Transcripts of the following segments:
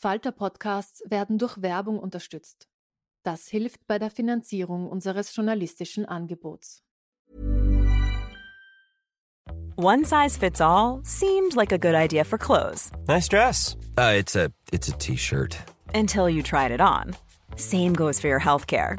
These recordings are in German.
Falter-Podcasts werden durch Werbung unterstützt. Das hilft bei der Finanzierung unseres journalistischen Angebots. One size fits all seemed like a good idea for clothes. Nice dress. Uh, it's a it's a t-shirt. Until you tried it on. Same goes for your healthcare.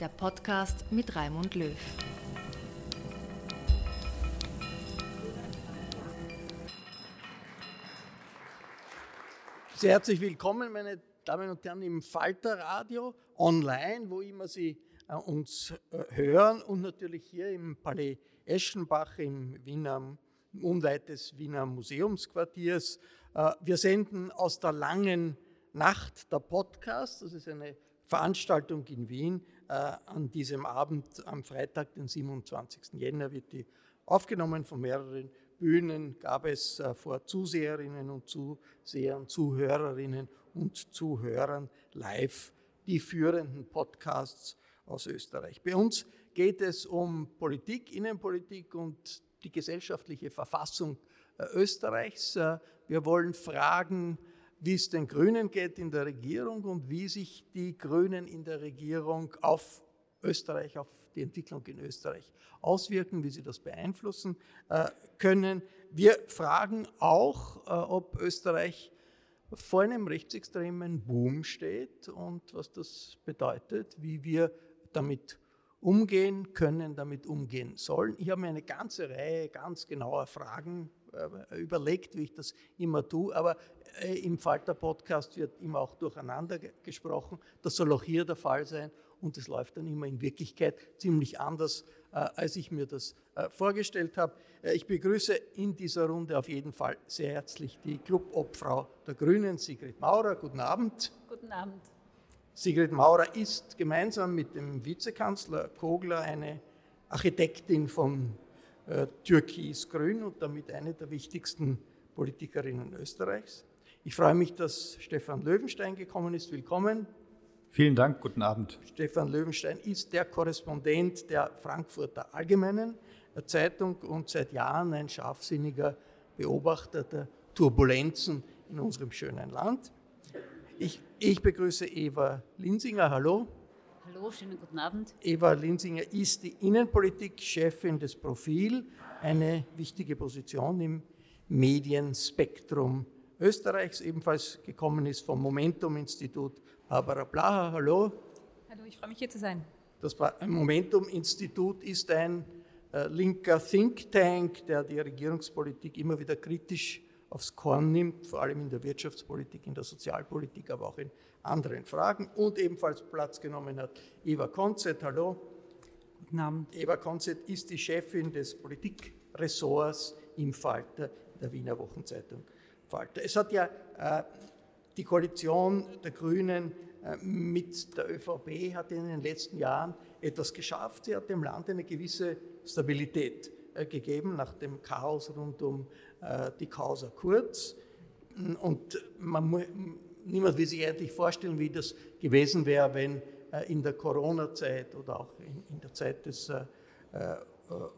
der Podcast mit Raimund Löw. Sehr herzlich willkommen, meine Damen und Herren, im Falter Radio online, wo immer Sie äh, uns äh, hören und natürlich hier im Palais Eschenbach im Wiener, unweit des Wiener Museumsquartiers. Äh, wir senden aus der langen Nacht der Podcast. Das ist eine Veranstaltung in Wien. An diesem Abend, am Freitag, den 27. Jänner, wird die aufgenommen von mehreren Bühnen gab es vor Zuseherinnen und Zusehern, Zuhörerinnen und Zuhörern live die führenden Podcasts aus Österreich. Bei uns geht es um Politik, Innenpolitik und die gesellschaftliche Verfassung äh, Österreichs. Äh, wir wollen fragen, wie es den Grünen geht in der Regierung und wie sich die Grünen in der Regierung auf Österreich, auf die Entwicklung in Österreich auswirken, wie sie das beeinflussen äh, können. Wir fragen auch, ob Österreich vor einem rechtsextremen Boom steht und was das bedeutet, wie wir damit umgehen können, damit umgehen sollen. Ich habe mir eine ganze Reihe ganz genauer Fragen äh, überlegt, wie ich das immer tue, aber äh, im Falter-Podcast wird immer auch durcheinander gesprochen. Das soll auch hier der Fall sein und es läuft dann immer in Wirklichkeit ziemlich anders, äh, als ich mir das äh, vorgestellt habe. Ich begrüße in dieser Runde auf jeden Fall sehr herzlich die Clubobfrau der Grünen, Sigrid Maurer. Guten Abend. Guten Abend. Sigrid Maurer ist gemeinsam mit dem Vizekanzler Kogler eine Architektin von äh, Türkis-Grün und damit eine der wichtigsten Politikerinnen Österreichs. Ich freue mich, dass Stefan Löwenstein gekommen ist. Willkommen. Vielen Dank, guten Abend. Stefan Löwenstein ist der Korrespondent der Frankfurter Allgemeinen Zeitung und seit Jahren ein scharfsinniger Beobachter der Turbulenzen in unserem schönen Land. Ich, ich begrüße Eva Linsinger. Hallo. Hallo, schönen guten Abend. Eva Linsinger ist die Innenpolitik-Chefin des Profil, eine wichtige Position im Medienspektrum Österreichs, ebenfalls gekommen ist vom Momentum-Institut Barbara Blaha, hallo. Hallo, ich freue mich hier zu sein. Das Momentum-Institut ist ein äh, linker Think Tank, der die Regierungspolitik immer wieder kritisch aufs Korn nimmt, vor allem in der Wirtschaftspolitik, in der Sozialpolitik, aber auch in anderen Fragen. Und ebenfalls Platz genommen hat Eva Konzett, hallo. Guten Abend. Eva Konzett ist die Chefin des Politikressorts im Falter der Wiener Wochenzeitung Falter. Es hat ja äh, die Koalition der Grünen äh, mit der ÖVP hat in den letzten Jahren etwas geschafft. Sie hat dem Land eine gewisse Stabilität äh, gegeben nach dem Chaos rund um äh, die Causa Kurz. und man, niemand will sich eigentlich vorstellen, wie das gewesen wäre, wenn äh, in der Corona-Zeit oder auch in, in, der Zeit des äh,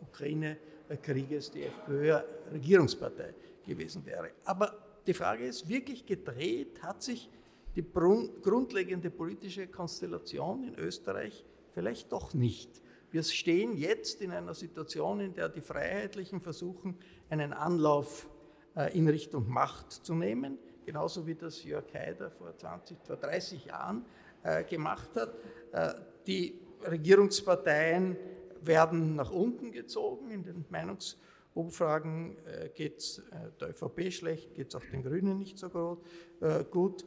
Ukraine-Krieges die FPÖ Regierungspartei gewesen wäre. Aber die Frage ist, wirklich gedreht hat sich die grundlegende politische Konstellation in Österreich vielleicht doch nicht. Wir stehen jetzt in einer Situation, in der die Freiheitlichen versuchen, einen Anlauf äh, in Richtung Macht zu nehmen, genauso wie das Jörg Haider vor 20, vor 30 Jahren äh, gemacht hat. Äh, die Regierungsparteien werden nach unten gezogen. In den Meinungsumfragen geht es der ÖVP schlecht, geht es auch den Grünen nicht so gut.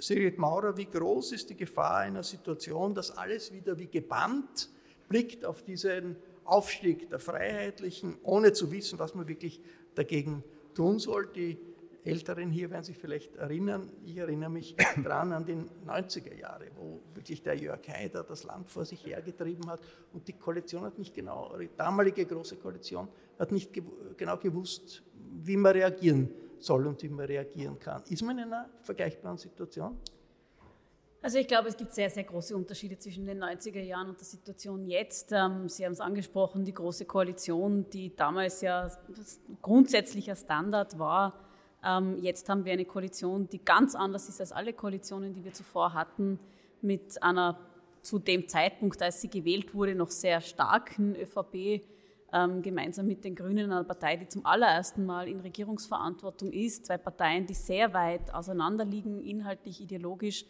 Sigrid Maurer, wie groß ist die Gefahr einer Situation, dass alles wieder wie gebannt blickt auf diesen Aufstieg der Freiheitlichen, ohne zu wissen, was man wirklich dagegen tun soll? Die Älteren hier werden sich vielleicht erinnern, ich erinnere mich daran an die 90er Jahre, wo wirklich der Jörg Haider das Land vor sich hergetrieben hat und die Koalition hat nicht genau, die damalige große Koalition hat nicht genau gewusst, wie man reagieren soll und wie man reagieren kann. Ist man in einer vergleichbaren Situation? Also ich glaube, es gibt sehr, sehr große Unterschiede zwischen den 90er Jahren und der Situation jetzt. Ähm, Sie haben es angesprochen, die Große Koalition, die damals ja grundsätzlicher Standard war. Ähm, jetzt haben wir eine Koalition, die ganz anders ist als alle Koalitionen, die wir zuvor hatten, mit einer zu dem Zeitpunkt, als sie gewählt wurde, noch sehr starken ÖVP ähm, gemeinsam mit den Grünen, einer Partei, die zum allerersten Mal in Regierungsverantwortung ist. Zwei Parteien, die sehr weit auseinanderliegen, inhaltlich, ideologisch.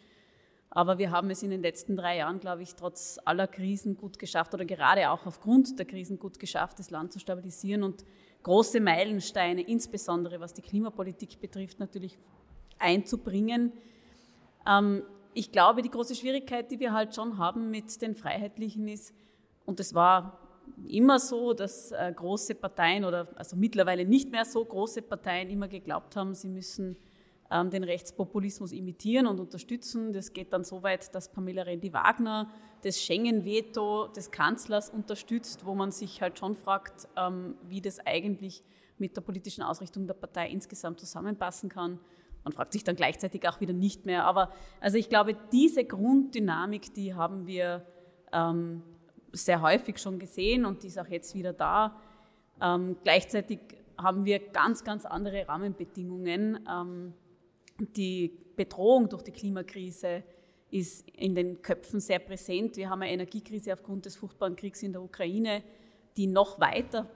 Aber wir haben es in den letzten drei Jahren, glaube ich, trotz aller Krisen gut geschafft oder gerade auch aufgrund der Krisen gut geschafft, das Land zu stabilisieren und große Meilensteine, insbesondere was die Klimapolitik betrifft, natürlich einzubringen. Ähm, ich glaube, die große Schwierigkeit, die wir halt schon haben mit den Freiheitlichen ist, und es war immer so, dass äh, große Parteien oder also mittlerweile nicht mehr so große Parteien immer geglaubt haben, sie müssen ähm, den Rechtspopulismus imitieren und unterstützen. Das geht dann so weit, dass Pamela Rendi-Wagner das Schengen-Veto des Kanzlers unterstützt, wo man sich halt schon fragt, ähm, wie das eigentlich mit der politischen Ausrichtung der Partei insgesamt zusammenpassen kann. Man fragt sich dann gleichzeitig auch wieder nicht mehr. Aber also ich glaube, diese Grunddynamik, die haben wir ähm, sehr häufig schon gesehen und die ist auch jetzt wieder da. Ähm, gleichzeitig haben wir ganz, ganz andere Rahmenbedingungen. Ähm, die Bedrohung durch die Klimakrise ist in den Köpfen sehr präsent. Wir haben eine Energiekrise aufgrund des furchtbaren Kriegs in der Ukraine, die noch weiter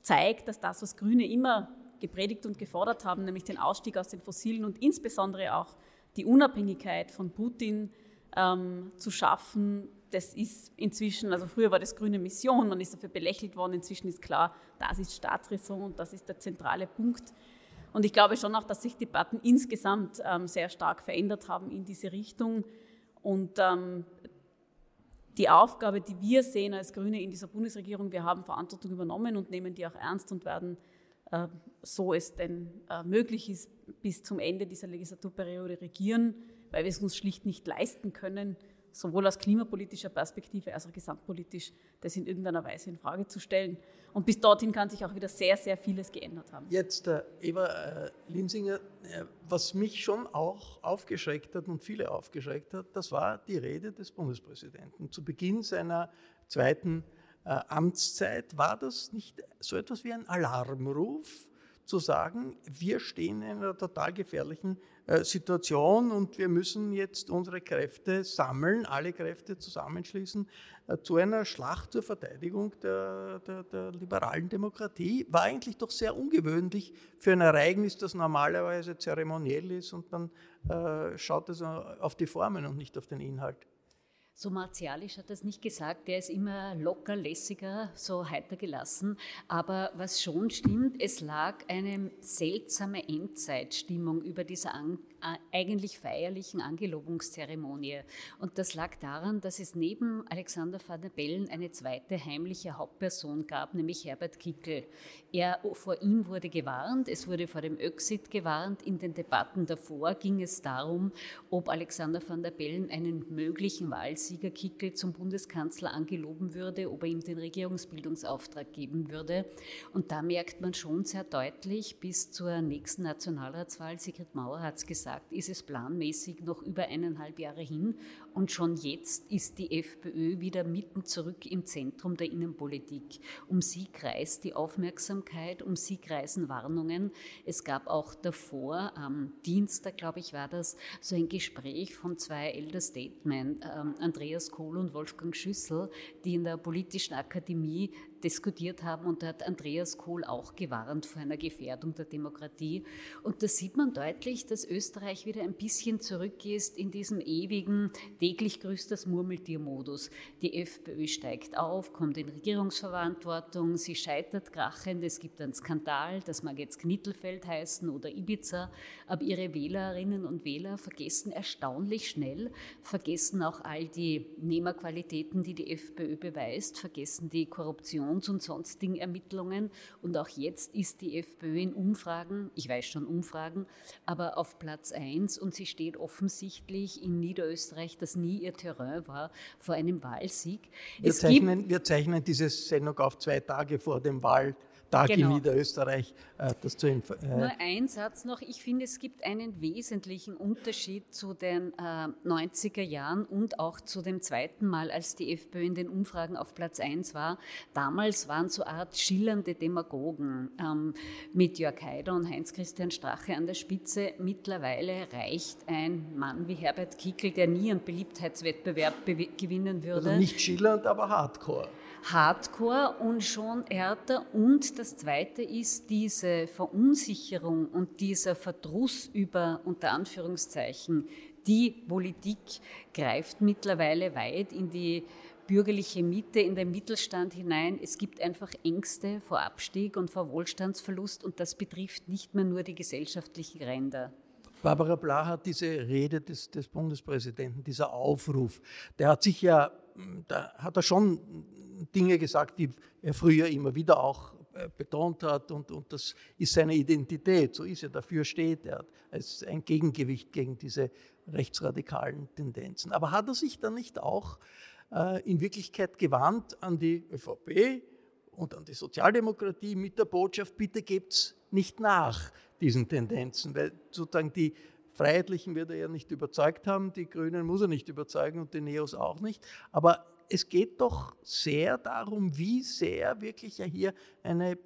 zeigt, dass das, was Grüne immer gepredigt und gefordert haben, nämlich den Ausstieg aus den Fossilen und insbesondere auch die Unabhängigkeit von Putin ähm, zu schaffen, das ist inzwischen, also früher war das grüne Mission, man ist dafür belächelt worden, inzwischen ist klar, das ist Staatsräson und das ist der zentrale Punkt. Und ich glaube schon auch, dass sich Debatten insgesamt ähm, sehr stark verändert haben in diese Richtung. Und ähm, die Aufgabe, die wir sehen als Grüne in dieser Bundesregierung, wir haben Verantwortung übernommen und nehmen die auch ernst und werden, äh, so es denn äh, möglich ist, bis zum Ende dieser Legislaturperiode regieren, weil wir es uns schlicht nicht leisten können, sowohl aus klimapolitischer Perspektive als auch gesamtpolitisch, das in irgendeiner Weise in Frage zu stellen. Und bis dorthin kann sich auch wieder sehr, sehr vieles geändert haben. Jetzt, äh, Eva äh, Linsinger, äh, was mich schon auch aufgeschreckt hat und viele aufgeschreckt hat, das war die Rede des Bundespräsidenten. Zu Beginn seiner zweiten äh, Amtszeit war das nicht so etwas wie ein Alarmruf, zu sagen, wir stehen in einer total gefährlichen äh, Situation und wir müssen jetzt unsere Kräfte sammeln, alle Kräfte zusammenschließen äh, zu einer Schlacht zur Verteidigung der, der, der, liberalen Demokratie. War eigentlich doch sehr ungewöhnlich für ein Ereignis, das normalerweise zeremoniell ist und dann äh, schaut es auf die Formen und nicht auf den Inhalt. So martialisch hat er es nicht gesagt, der ist immer locker, lässiger, so heiter gelassen. Aber was schon stimmt, es lag eine seltsame Endzeitstimmung über dieser eigentlich feierlichen Angelobungszeremonie. Und das lag daran, dass es neben Alexander van der Bellen eine zweite heimliche Hauptperson gab, nämlich Herbert Kickel. Er, vor ihm wurde gewarnt, es wurde vor dem Öxit gewarnt. In den Debatten davor ging es darum, ob Alexander van der Bellen einen möglichen Wahlsieger Kickel zum Bundeskanzler angeloben würde, ob er ihm den Regierungsbildungsauftrag geben würde. Und da merkt man schon sehr deutlich, bis zur nächsten Nationalratswahl, Sigrid Mauer hat es gesagt, ist es planmäßig noch über eineinhalb Jahre hin und schon jetzt ist die FPÖ wieder mitten zurück im Zentrum der Innenpolitik. Um sie kreist die Aufmerksamkeit, um sie kreisen Warnungen. Es gab auch davor, am Dienstag, glaube ich, war das, so ein Gespräch von zwei Elder Statesmen, ähm, Andreas Kohl und Wolfgang Schüssel, die in der Politischen Akademie diskutiert haben und da hat Andreas Kohl auch gewarnt vor einer Gefährdung der Demokratie. Und da sieht man deutlich, dass Österreich wieder ein bisschen zurück ist in diesem ewigen, täglich grüßt das Murmeltiermodus. Die FPÖ steigt auf, kommt in Regierungsverantwortung, sie scheitert krachend, es gibt einen Skandal, das mag jetzt Knittelfeld heißen oder Ibiza, aber ihre Wählerinnen und Wähler vergessen erstaunlich schnell, vergessen auch all die Nehmerqualitäten, die die FPÖ beweist, vergessen die Korruption Korruptions- und sonstigen Ermittlungen. Und auch jetzt ist die FPÖ in Umfragen, ich weiß schon Umfragen, aber auf Platz 1 und sie steht offensichtlich in Niederösterreich, das nie ihr Terrain war, vor einem Wahlsieg. Wir, zeichnen, wir zeichnen diese Sendung auf zwei Tage vor dem Wahl. Tag genau. in Niederösterreich äh, das zu äh Nur ein Satz noch. Ich finde, es gibt einen wesentlichen Unterschied zu den äh, 90er Jahren und auch zu dem zweiten Mal, als die FPÖ in den Umfragen auf Platz 1 war. Damals waren so eine Art schillernde Demagogen ähm, mit Jörg Haider und Heinz-Christian Strache an der Spitze. Mittlerweile reicht ein Mann wie Herbert Kickl, der nie einen Beliebtheitswettbewerb gewinnen würde. Also nicht schillernd, aber hardcore. Hardcore und schon härter. Und das Zweite ist diese Verunsicherung und dieser Verdruss über, unter Anführungszeichen, die Politik greift mittlerweile weit in die bürgerliche Mitte, in den Mittelstand hinein. Es gibt einfach Ängste vor Abstieg und vor Wohlstandsverlust und das betrifft nicht mehr nur die gesellschaftlichen Ränder. Barbara Bla hat diese Rede des, des Bundespräsidenten, dieser Aufruf, der hat sich ja, da hat er schon Dinge gesagt, die er früher immer wieder auch äh, betont hat und, und das ist seine Identität, so ist er, dafür steht er als ein Gegengewicht gegen diese rechtsradikalen Tendenzen. Aber hat er sich dann nicht auch äh, in Wirklichkeit gewandt an die ÖVP und an die Sozialdemokratie mit der Botschaft, bitte gebt's nicht nach diesen Tendenzen, weil sozusagen die Freiheitlichen wird er ja nicht überzeugt haben, die Grünen muss er nicht überzeugen und die Neos auch nicht. Aber es geht doch sehr darum, wie sehr wirklich ja hier eine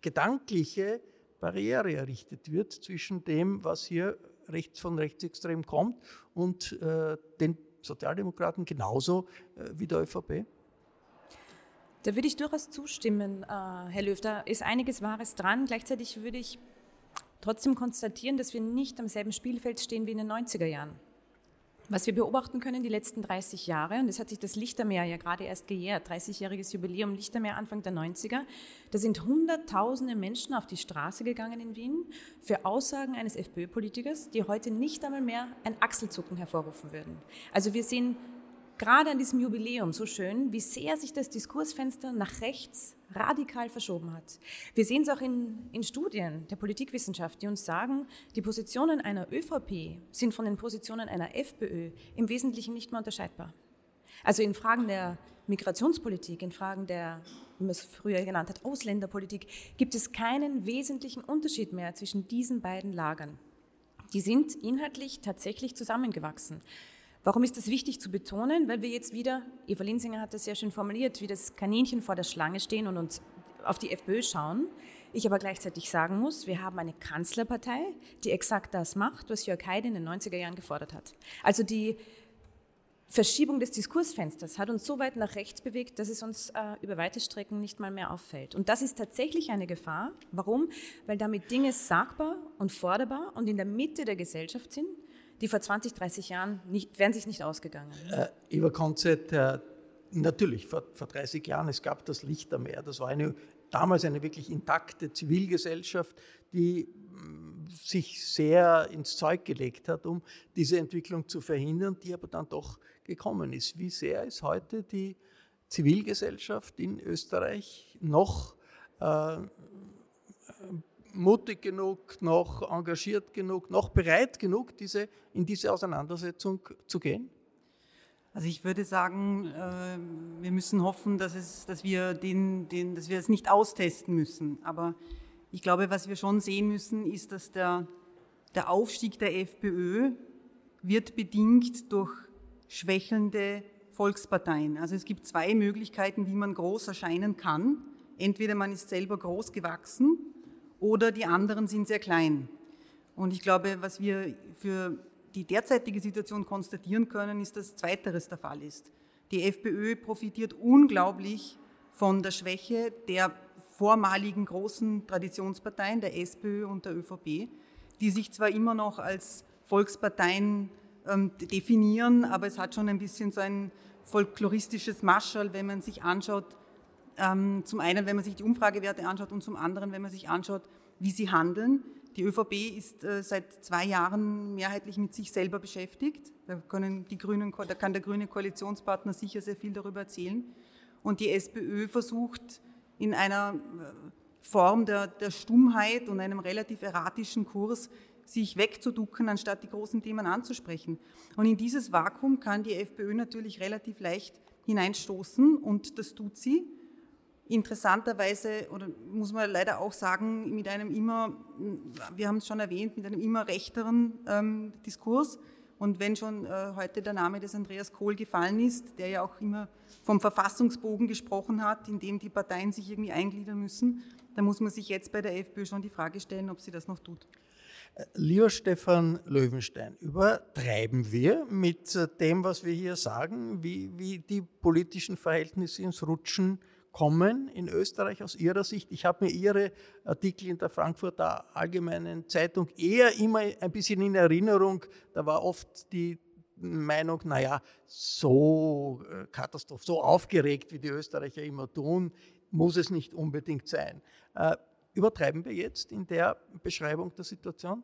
gedankliche Barriere errichtet wird zwischen dem, was hier rechts von rechtsextrem kommt und äh, den Sozialdemokraten genauso äh, wie der ÖVP? Da würde ich durchaus zustimmen, äh, Herr Löw. Da ist einiges Wahres dran. Gleichzeitig würde ich trotzdem konstatieren, dass wir nicht am selben Spielfeld stehen wie in den 90er Jahren. Was wir beobachten können die letzten 30 Jahre, und es hat sich das Lichtermeer ja gerade erst gejährt, 30-jähriges Jubiläum Lichtermeer Anfang der 90er, da sind Hunderttausende Menschen auf die Straße gegangen in Wien für Aussagen eines FPÖ-Politikers, die heute nicht einmal mehr ein Achselzucken hervorrufen würden. Also wir sehen gerade an diesem Jubiläum so schön, wie sehr sich das Diskursfenster nach rechts radikal verschoben hat. Wir sehen es auch in, in Studien der Politikwissenschaft, die uns sagen, die Positionen einer ÖVP sind von den Positionen einer FPÖ im Wesentlichen nicht mehr unterscheidbar. Also in Fragen der Migrationspolitik, in Fragen der, wie man es früher genannt hat, Ausländerpolitik, gibt es keinen wesentlichen Unterschied mehr zwischen diesen beiden Lagern. Die sind inhaltlich tatsächlich zusammengewachsen. Warum ist das wichtig zu betonen? Weil wir jetzt wieder, Eva Linsinger hat das sehr schön formuliert, wie das Kaninchen vor der Schlange stehen und uns auf die FPÖ schauen. Ich aber gleichzeitig sagen muss, wir haben eine Kanzlerpartei, die exakt das macht, was Jörg Haider in den 90er Jahren gefordert hat. Also die Verschiebung des Diskursfensters hat uns so weit nach rechts bewegt, dass es uns äh, über weite Strecken nicht mal mehr auffällt. Und das ist tatsächlich eine Gefahr. Warum? Weil damit Dinge sagbar und forderbar und in der Mitte der Gesellschaft sind, die vor 20, 30 Jahren nicht, wären sich nicht ausgegangen. Äh, Eva Konzett, äh, natürlich, vor, vor 30 Jahren, es gab das Lichtermeer. Das war eine, damals eine wirklich intakte Zivilgesellschaft, die sich sehr ins Zeug gelegt hat, um diese Entwicklung zu verhindern, die aber dann doch gekommen ist. Wie sehr ist heute die Zivilgesellschaft in Österreich noch äh, mutig genug, noch engagiert genug, noch bereit genug, diese, in diese Auseinandersetzung zu gehen? Also ich würde sagen, äh, wir müssen hoffen, dass, es, dass, wir den, den, dass wir es nicht austesten müssen. Aber ich glaube, was wir schon sehen müssen, ist, dass der, der Aufstieg der FPÖ wird bedingt durch schwächelnde Volksparteien. Also es gibt zwei Möglichkeiten, wie man groß erscheinen kann. Entweder man ist selber groß gewachsen oder die anderen sind sehr klein. Und ich glaube, was wir für die derzeitige Situation konstatieren können, ist, dass Zweiteres der Fall ist. Die FPÖ profitiert unglaublich von der Schwäche der vormaligen großen Traditionsparteien, der SPÖ und der ÖVP, die sich zwar immer noch als Volksparteien ähm, definieren, aber es hat schon ein bisschen so ein folkloristisches Maschall, wenn man sich anschaut, zum einen, wenn man sich die Umfragewerte anschaut und zum anderen, wenn man sich anschaut, wie sie handeln. Die ÖVP ist äh, seit zwei Jahren mehrheitlich mit sich selber beschäftigt. Da, können die Grünen, da kann der grüne Koalitionspartner sicher sehr viel darüber erzählen. Und die SPÖ versucht in einer äh, Form der, der Stummheit und einem relativ erratischen Kurs sich wegzuducken, anstatt die großen Themen anzusprechen. Und in dieses Vakuum kann die FPÖ natürlich relativ leicht hineinstoßen und das tut sie interessanterweise, oder muss man leider auch sagen, mit einem immer, wir haben es schon erwähnt, mit einem immer rechteren ähm, Diskurs. Und wenn schon äh, heute der Name des Andreas Kohl gefallen ist, der ja auch immer vom Verfassungsbogen gesprochen hat, in dem die Parteien sich irgendwie eingliedern müssen, dann muss man sich jetzt bei der FPÖ schon die Frage stellen, ob sie das noch tut. Äh, lieber Stefan Löwenstein, übertreiben wir mit äh, dem, was wir hier sagen, wie, wie die politischen Verhältnisse ins Rutschen kommen in Österreich aus Ihrer Sicht? Ich habe mir Ihre Artikel in der Frankfurter Allgemeinen Zeitung eher immer ein bisschen in Erinnerung. Da war oft die Meinung, naja, so äh, katastrophal, so aufgeregt, wie die Österreicher immer tun, muss es nicht unbedingt sein. Äh, übertreiben wir jetzt in der Beschreibung der Situation?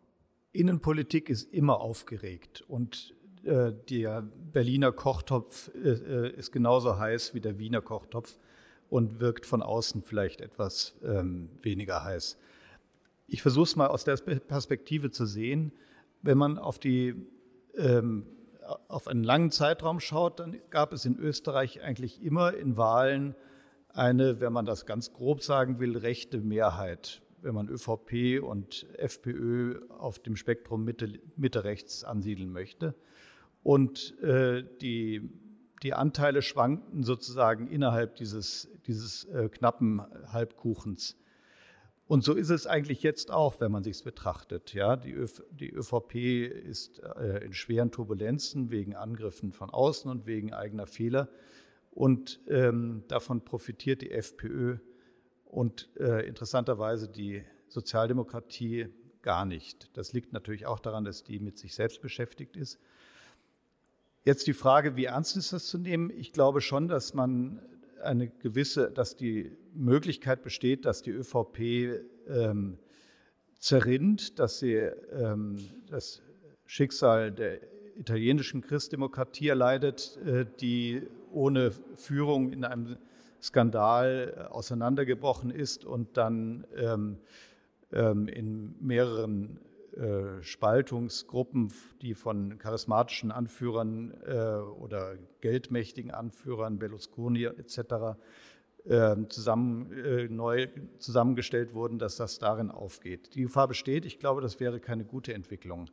Innenpolitik ist immer aufgeregt und äh, der Berliner Kochtopf ist genauso heiß wie der Wiener Kochtopf und wirkt von außen vielleicht etwas ähm, weniger heiß. Ich versuche es mal aus der Perspektive zu sehen. Wenn man auf, die, ähm, auf einen langen Zeitraum schaut, dann gab es in Österreich eigentlich immer in Wahlen eine, wenn man das ganz grob sagen will, rechte Mehrheit, wenn man ÖVP und FPÖ auf dem Spektrum Mitte, Mitte rechts ansiedeln möchte. Und äh, die die Anteile schwankten sozusagen innerhalb dieses, dieses äh, knappen Halbkuchens. Und so ist es eigentlich jetzt auch, wenn man sich es betrachtet. Ja, die, Öv die ÖVP ist äh, in schweren Turbulenzen wegen Angriffen von außen und wegen eigener Fehler. Und ähm, davon profitiert die FPÖ und äh, interessanterweise die Sozialdemokratie gar nicht. Das liegt natürlich auch daran, dass die mit sich selbst beschäftigt ist. Jetzt die Frage, wie ernst ist das zu nehmen? Ich glaube schon, dass man eine gewisse, dass die Möglichkeit besteht, dass die ÖVP ähm, zerrinnt, dass sie ähm, das Schicksal der italienischen Christdemokratie erleidet, äh, die ohne Führung in einem Skandal äh, auseinandergebrochen ist und dann ähm, ähm in mehreren äh, Spaltungsgruppen, die von charismatischen Anführern äh, oder geldmächtigen Anführern, Berlusconi etc., äh, zusammen, äh, neu zusammengestellt wurden, dass das darin aufgeht. Die Gefahr besteht. Ich glaube, das wäre keine gute Entwicklung.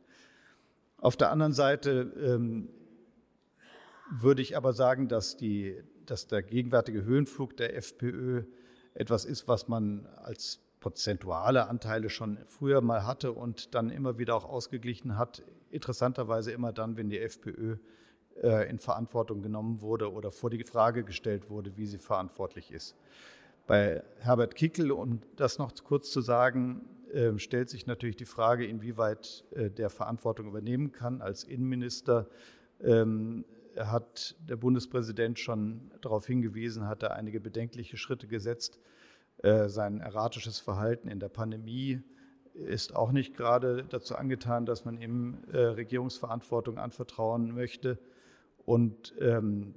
Auf der anderen Seite ähm, würde ich aber sagen, dass, die, dass der gegenwärtige Höhenflug der FPÖ etwas ist, was man als prozentuale Anteile schon früher mal hatte und dann immer wieder auch ausgeglichen hat. Interessanterweise immer dann, wenn die FPÖ äh, in Verantwortung genommen wurde oder vor die Frage gestellt wurde, wie sie verantwortlich ist. Bei Herbert Kickel, um das noch kurz zu sagen, äh, stellt sich natürlich die Frage, inwieweit äh, der Verantwortung übernehmen kann. Als Innenminister ähm, hat der Bundespräsident schon darauf hingewiesen, hat er einige bedenkliche Schritte gesetzt. Äh, sein erratisches Verhalten in der Pandemie ist auch nicht gerade dazu angetan, dass man ihm äh, Regierungsverantwortung anvertrauen möchte. Und ähm,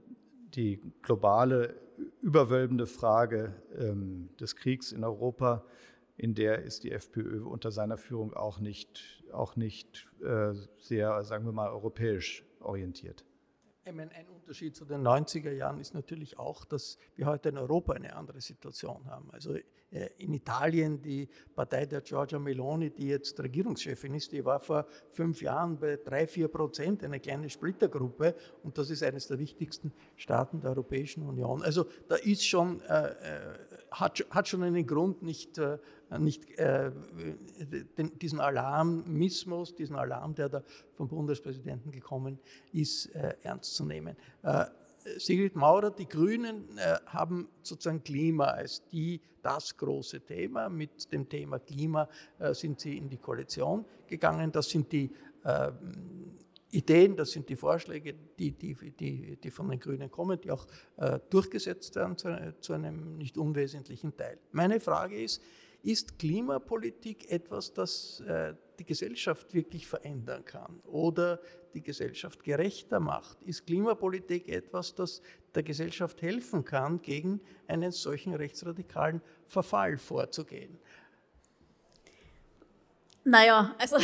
die globale, überwölbende Frage ähm, des Kriegs in Europa, in der ist die FPÖ unter seiner Führung auch nicht, auch nicht äh, sehr, sagen wir mal, europäisch orientiert. Ein Unterschied zu den 90er Jahren ist natürlich auch, dass wir heute in Europa eine andere Situation haben. Also äh, in Italien die Partei der Giorgia Meloni, die jetzt Regierungschefin ist, die war vor fünf Jahren bei drei, vier Prozent, eine kleine Splittergruppe und das ist eines der wichtigsten Staaten der Europäischen Union. Also da ist schon, äh, äh hat, hat schon einen Grund, nicht, äh, nicht äh, den, diesen Alarmismus, diesen Alarm, der da vom Bundespräsidenten gekommen ist, äh, ernst zu nehmen. Sigrid Maurer, die Grünen äh, haben sozusagen Klima als die, das große Thema. Mit dem Thema Klima äh, sind sie in die Koalition gegangen. Das sind die äh, Ideen, das sind die Vorschläge, die, die, die, die von den Grünen kommen, die auch äh, durchgesetzt werden zu, zu einem nicht unwesentlichen Teil. Meine Frage ist, ist Klimapolitik etwas, das äh, die Gesellschaft wirklich verändern kann oder die Gesellschaft gerechter macht? Ist Klimapolitik etwas, das der Gesellschaft helfen kann, gegen einen solchen rechtsradikalen Verfall vorzugehen? Naja, also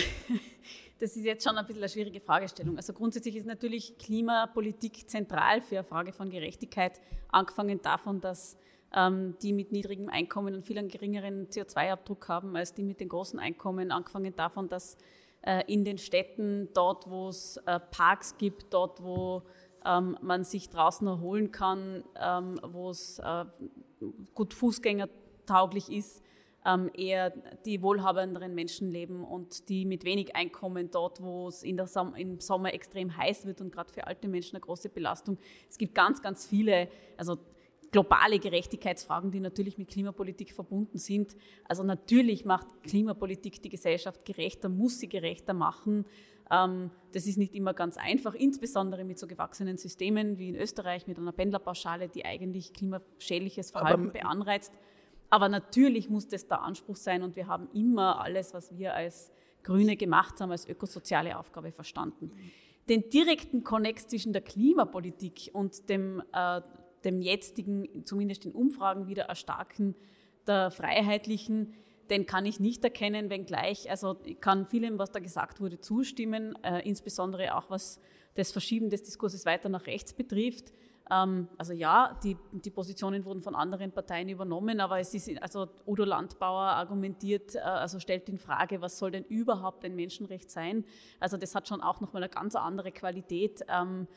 das ist jetzt schon ein bisschen eine schwierige Fragestellung. Also grundsätzlich ist natürlich Klimapolitik zentral für eine Frage von Gerechtigkeit, angefangen davon, dass ähm, die mit niedrigem Einkommen und viel einen geringeren CO2-Abdruck haben als die mit den großen Einkommen, angefangen davon, dass äh, in den Städten, dort wo es äh, Parks gibt, dort wo ähm, man sich draußen erholen kann, ähm, wo es äh, gut fußgängertauglich ist, eher die wohlhabenderen Menschen leben und die mit wenig Einkommen dort, wo es in der Som im Sommer extrem heiß wird und gerade für alte Menschen eine große Belastung. Es gibt ganz, ganz viele, also globale Gerechtigkeitsfragen, die natürlich mit Klimapolitik verbunden sind. Also natürlich macht Klimapolitik die Gesellschaft gerechter, muss sie gerechter machen. Ähm, das ist nicht immer ganz einfach, insbesondere mit so gewachsenen Systemen wie in Österreich mit einer Pendlerpauschale, die eigentlich klimaschädliches Verhalten Aber beanreizt. Aber natürlich muss das der Anspruch sein und wir haben immer alles, was wir als Grüne gemacht haben, als ökosoziale Aufgabe verstanden. Den direkten Konnex zwischen der Klimapolitik und dem äh, dem jetzigen, zumindest in Umfragen wieder erstarken der Freiheitlichen, den kann ich nicht erkennen, wenngleich, also ich kann vielem, was da gesagt wurde, zustimmen, äh, insbesondere auch was das Verschieben des Diskurses weiter nach rechts betrifft. Ähm, also ja, die, die Positionen wurden von anderen Parteien übernommen, aber es ist, also Udo Landbauer argumentiert, äh, also stellt in Frage, was soll denn überhaupt ein Menschenrecht sein? Also das hat schon auch nochmal eine ganz andere Qualität. Ähm,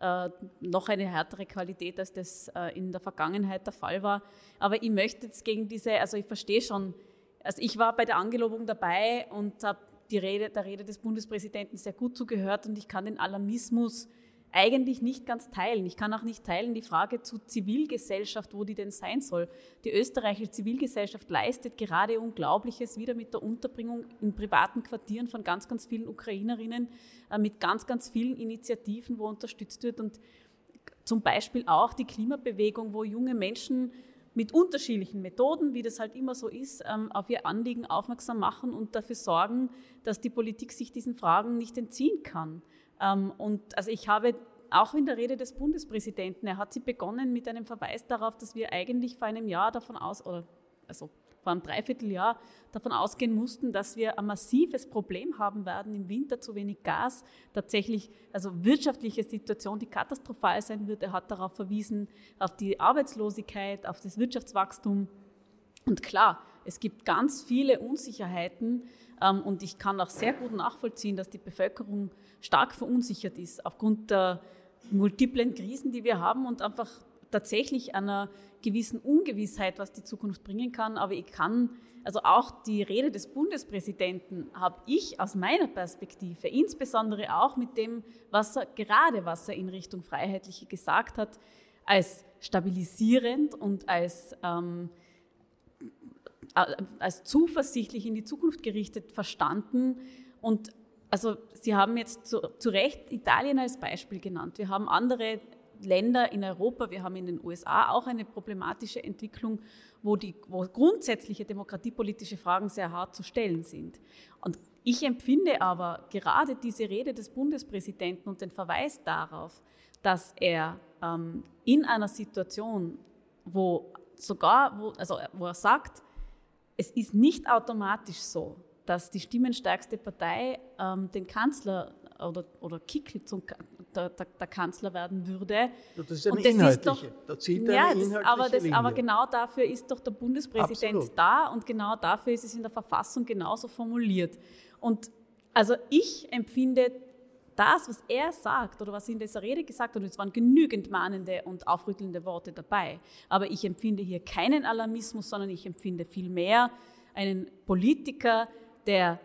äh, noch eine härtere Qualität, als das äh, in der Vergangenheit der Fall war. Aber ich möchte jetzt gegen diese, also ich verstehe schon, also ich war bei der Angelobung dabei und habe die Rede, der Rede des Bundespräsidenten sehr gut zugehört und ich kann den Alarmismus eigentlich nicht ganz teilen. Ich kann auch nicht teilen die Frage zu Zivilgesellschaft, wo die denn sein soll. Die österreichische Zivilgesellschaft leistet gerade Unglaubliches wieder mit der Unterbringung in privaten Quartieren von ganz, ganz vielen Ukrainerinnen, äh, mit ganz, ganz vielen Initiativen, wo unterstützt wird und zum Beispiel auch die Klimabewegung, wo junge Menschen mit unterschiedlichen Methoden, wie das halt immer so ist, ähm, auf ihr Anliegen aufmerksam machen und dafür sorgen, dass die Politik sich diesen Fragen nicht entziehen kann. Ähm, und also ich habe auch in der Rede des Bundespräsidenten, er hat sie begonnen mit einem Verweis darauf, dass wir eigentlich vor einem Jahr davon aus, oder also vor einem Dreivierteljahr davon ausgehen mussten, dass wir ein massives Problem haben werden, im Winter zu wenig Gas, tatsächlich, also wirtschaftliche Situation, die katastrophal sein wird. Er hat darauf verwiesen, auf die Arbeitslosigkeit, auf das Wirtschaftswachstum. Und klar, es gibt ganz viele Unsicherheiten und ich kann auch sehr gut nachvollziehen, dass die Bevölkerung stark verunsichert ist aufgrund der multiplen Krisen, die wir haben und einfach tatsächlich einer gewissen Ungewissheit, was die Zukunft bringen kann. Aber ich kann, also auch die Rede des Bundespräsidenten habe ich aus meiner Perspektive, insbesondere auch mit dem, was er gerade, was er in Richtung Freiheitliche gesagt hat, als stabilisierend und als ähm, als zuversichtlich in die Zukunft gerichtet verstanden. Und also Sie haben jetzt zu, zu Recht Italien als Beispiel genannt. Wir haben andere Länder in Europa, wir haben in den USA auch eine problematische Entwicklung, wo, die, wo grundsätzliche demokratiepolitische Fragen sehr hart zu stellen sind. Und ich empfinde aber gerade diese Rede des Bundespräsidenten und den Verweis darauf, dass er ähm, in einer Situation, wo sogar, wo, also wo er sagt, es ist nicht automatisch so, dass die stimmenstärkste Partei ähm, den Kanzler oder, oder Kickl zum, der, der, der, Kanzler werden würde. Das ist eine und das inhaltliche. Ist doch, da zieht ja, eine das, aber, das, aber genau dafür ist doch der Bundespräsident Absolut. da und genau dafür ist es in der Verfassung genauso formuliert. Und also ich empfinde das, was er sagt oder was er in dieser Rede gesagt hat, es waren genügend mahnende und aufrüttelnde Worte dabei, aber ich empfinde hier keinen Alarmismus, sondern ich empfinde vielmehr einen Politiker, der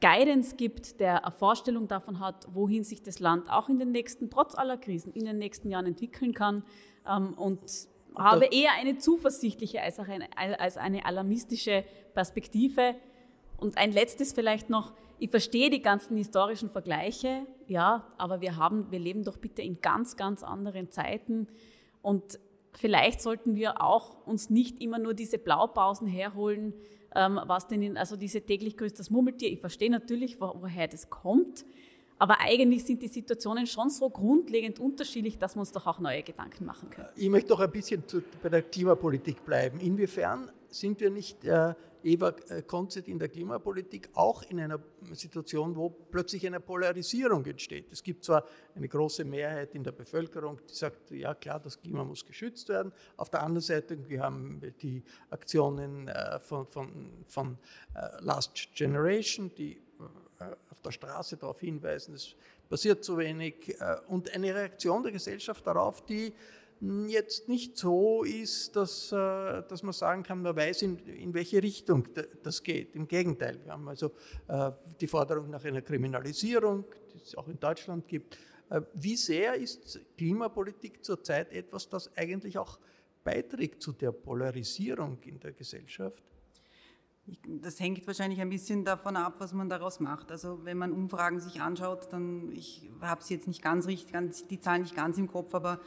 Guidance gibt, der eine Vorstellung davon hat, wohin sich das Land auch in den nächsten, trotz aller Krisen, in den nächsten Jahren entwickeln kann ähm, und habe eher eine zuversichtliche als eine, als eine alarmistische Perspektive. Und ein letztes vielleicht noch, ich verstehe die ganzen historischen Vergleiche, ja, aber wir haben, wir leben doch bitte in ganz, ganz anderen Zeiten und vielleicht sollten wir auch uns nicht immer nur diese Blaupausen herholen, ähm, was denn in, also diese täglich grüßt das Murmeltier. Ich verstehe natürlich, wo, woher das kommt, aber eigentlich sind die Situationen schon so grundlegend unterschiedlich, dass wir uns doch auch neue Gedanken machen können. Ich möchte doch ein bisschen zu, bei der Klimapolitik bleiben. Inwiefern sind wir nicht äh, Eva Konzett in der Klimapolitik auch in einer Situation, wo plötzlich eine Polarisierung entsteht. Es gibt zwar eine große Mehrheit in der Bevölkerung, die sagt, ja klar, das Klima muss geschützt werden. Auf der anderen Seite, wir haben die Aktionen äh, von, von, von äh, Last Generation, die äh, auf der Straße darauf hinweisen, es passiert zu wenig und eine Reaktion der Gesellschaft darauf, die jetzt nicht so ist, dass, äh, dass man sagen kann, man weiß, in, in welche Richtung das geht. Im Gegenteil, wir haben also äh, die Forderung nach einer Kriminalisierung, die es auch in Deutschland gibt. Äh, wie sehr ist Klimapolitik zurzeit etwas, das eigentlich auch beiträgt zu der Polarisierung in der Gesellschaft? Das hängt wahrscheinlich ein bisschen davon ab, was man daraus macht. Also wenn man Umfragen sich anschaut, dann, ich habe sie jetzt nicht ganz richtig, die Zahlen nicht ganz im Kopf, aber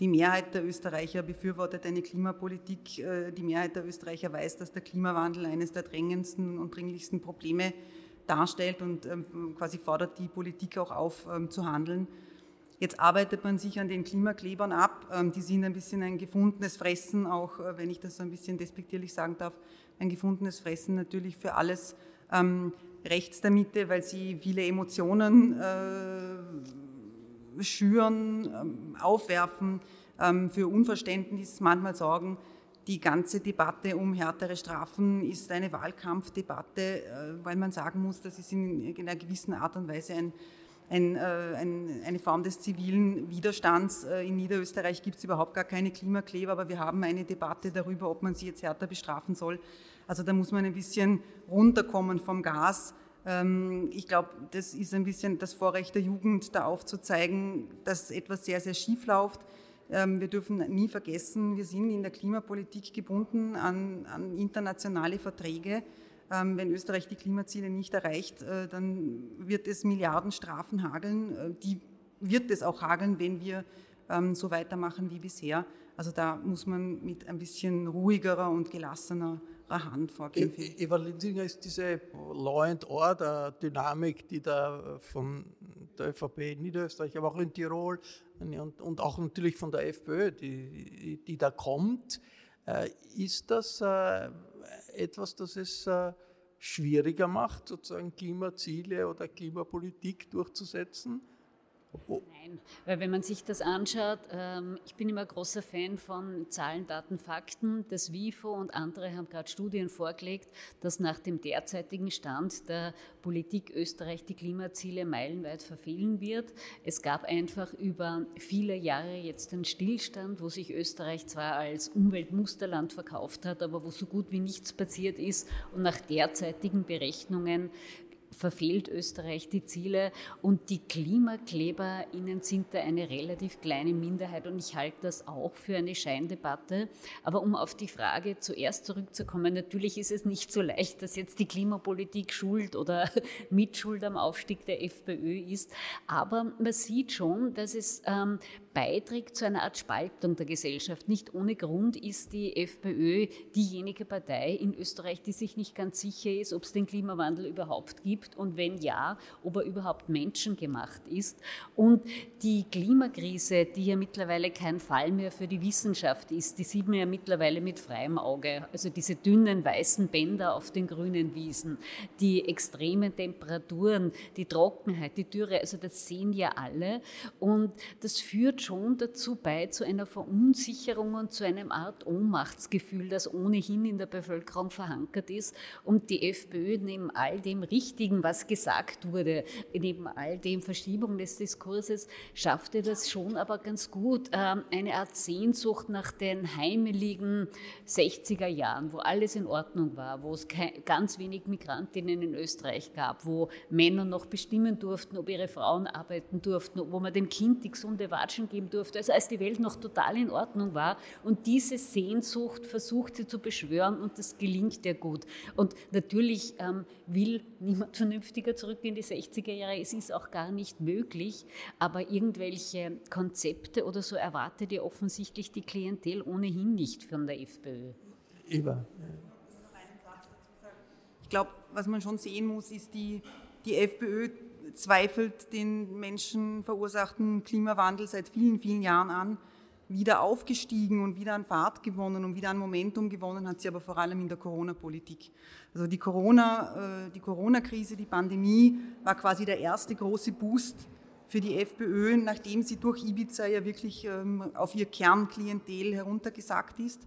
die Mehrheit der Österreicher befürwortet eine Klimapolitik. Äh, die Mehrheit der Österreicher weiß, dass der Klimawandel eines der drängendsten und dringlichsten Probleme darstellt und ähm, quasi fordert die Politik auch auf, ähm, zu handeln. Jetzt arbeitet man sich an den Klimaklebern ab. Ähm, die sind ein bisschen ein gefundenes Fressen, auch äh, wenn ich das so ein bisschen despektierlich sagen darf, ein gefundenes Fressen natürlich für alles rechts der Mitte, weil sie viele Emotionen äh, schüren, ähm, aufwerfen, ähm, für Unverständnis manchmal sorgen. Die ganze Debatte um härtere Strafen ist eine Wahlkampfdebatte, äh, weil man sagen muss, das ist in einer gewissen Art und Weise ein, ein, äh, ein, eine Form des zivilen Widerstands. Äh, in Niederösterreich gibt es überhaupt gar keine Klimakleber, aber wir haben eine Debatte darüber, ob man sie jetzt härter bestrafen soll. Also da muss man ein bisschen runterkommen vom Gas ich glaube, das ist ein bisschen das Vorrecht der Jugend, da aufzuzeigen, dass etwas sehr, sehr schief läuft. Ähm, wir dürfen nie vergessen, wir sind in der Klimapolitik gebunden an, an internationale Verträge. Ähm, wenn Österreich die Klimaziele nicht erreicht, äh, dann wird es Milliardenstrafen hageln. Äh, die wird es auch hageln, wenn wir so weitermachen wie bisher. Also da muss man mit ein bisschen ruhigerer und gelassener Hand vorgehen. E Eva Linsinger ist diese Law and Order Dynamik, die da von der ÖVP in Niederösterreich, aber auch in Tirol und, und auch natürlich von der FPÖ, die, die da kommt, äh, ist das äh, etwas, das es äh, schwieriger macht, sozusagen Klimaziele oder Klimapolitik durchzusetzen? Nein, weil wenn man sich das anschaut, ähm, ich bin immer großer Fan von Zahlen, Daten, Fakten. Das WIFO und andere haben gerade Studien vorgelegt, dass nach dem derzeitigen Stand der Politik Österreich die Klimaziele meilenweit verfehlen wird. Es gab einfach über viele Jahre jetzt einen Stillstand, wo sich Österreich zwar als Umweltmusterland verkauft hat, aber wo so gut wie nichts passiert ist. Und nach derzeitigen Berechnungen verfehlt Österreich die Ziele und die KlimakleberInnen sind da eine relativ kleine Minderheit und ich halte das auch für eine Scheindebatte. Aber um auf die Frage zuerst zurückzukommen, natürlich ist es nicht so leicht, dass jetzt die Klimapolitik schuld oder Mitschuld am Aufstieg der FPÖ ist, aber man sieht schon, dass es ähm, beiträgt zu einer Art Spaltung der Gesellschaft. Nicht ohne Grund ist die FPÖ diejenige Partei in Österreich, die sich nicht ganz sicher ist, ob es den Klimawandel überhaupt gibt und wenn ja, ob er überhaupt menschengemacht ist. Und die Klimakrise, die ja mittlerweile kein Fall mehr für die Wissenschaft ist, die sieht man ja mittlerweile mit freiem Auge. Also diese dünnen weißen Bänder auf den grünen Wiesen, die extremen Temperaturen, die Trockenheit, die Dürre, also das sehen ja alle. Und das führt schon dazu bei, zu einer Verunsicherung und zu einem Art Ohnmachtsgefühl, das ohnehin in der Bevölkerung verankert ist. Und die FPÖ neben all dem Richtigen, was gesagt wurde, neben all dem Verschiebung des Diskurses, schaffte das schon aber ganz gut, ähm, eine Art Sehnsucht nach den heimeligen 60er Jahren, wo alles in Ordnung war, wo es ganz wenig Migrantinnen in Österreich gab, wo Männer noch bestimmen durften, ob ihre Frauen arbeiten durften, wo man dem Kind die gesunde Watschen geben durfte, also als die Welt noch total in Ordnung war. Und diese Sehnsucht versucht sie zu beschwören und das gelingt ihr gut. Und natürlich ähm, will niemand vernünftiger zurück in die 60er Jahre. Es ist auch gar nicht möglich, aber irgendwelche Konzepte oder so erwartet ihr offensichtlich die Klientel ohnehin nicht von der FPÖ. Über. Ich glaube, was man schon sehen muss, ist, die, die FPÖ zweifelt den menschenverursachten Klimawandel seit vielen, vielen Jahren an. Wieder aufgestiegen und wieder an Fahrt gewonnen und wieder an Momentum gewonnen hat sie aber vor allem in der Corona-Politik. Also die Corona, äh, die Corona-Krise, die Pandemie war quasi der erste große Boost für die FPÖ, nachdem sie durch Ibiza ja wirklich ähm, auf ihr Kernklientel heruntergesagt ist.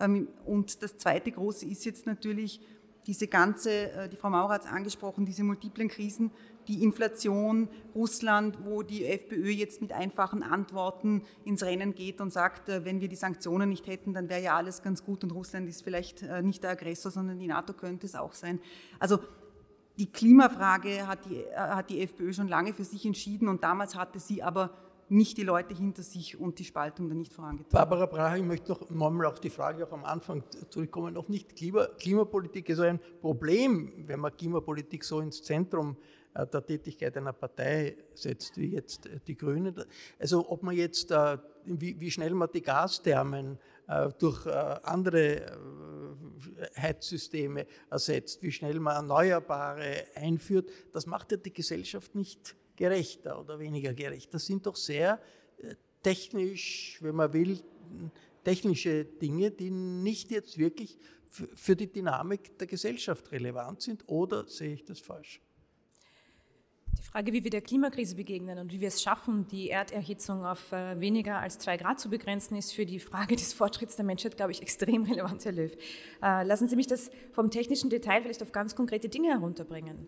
Ähm, und das zweite große ist jetzt natürlich diese ganze, äh, die Frau Maurer hat es angesprochen, diese multiplen Krisen, die Inflation, Russland, wo die FPÖ jetzt mit einfachen Antworten ins Rennen geht und sagt, äh, wenn wir die Sanktionen nicht hätten, dann wäre ja alles ganz gut und Russland ist vielleicht äh, nicht der Aggressor, sondern die NATO könnte es auch sein. Also die Klimafrage hat die, hat die FPÖ schon lange für sich entschieden und damals hatte sie aber nicht die Leute hinter sich und die Spaltung dann nicht vorangetrieben. Barbara Brach, ich möchte noch mal auf die Frage auch am Anfang zurückkommen, noch nicht Klima, Klimapolitik ist ein Problem, wenn man Klimapolitik so ins Zentrum äh, der Tätigkeit einer Partei setzt, wie jetzt äh, die Grünen. Also ob man jetzt, äh, wie, schnell man die Gasthermen durch andere Heizsysteme ersetzt, wie schnell man Erneuerbare einführt, das macht ja die Gesellschaft nicht gerechter oder weniger gerecht. Das sind doch sehr äh, technisch, wenn man will, technische Dinge, die nicht jetzt wirklich für die Dynamik der Gesellschaft relevant sind. Oder sehe ich das falsch? Frage, wie wir der Klimakrise begegnen und wie wir es schaffen, die Erderhitzung auf äh, weniger als zwei Grad zu begrenzen, ist für die Frage des Fortschritts der Menschheit, glaube ich, extrem relevant, Herr Löw. Äh, lassen Sie mich das vom technischen Detail vielleicht auf ganz konkrete Dinge herunterbringen.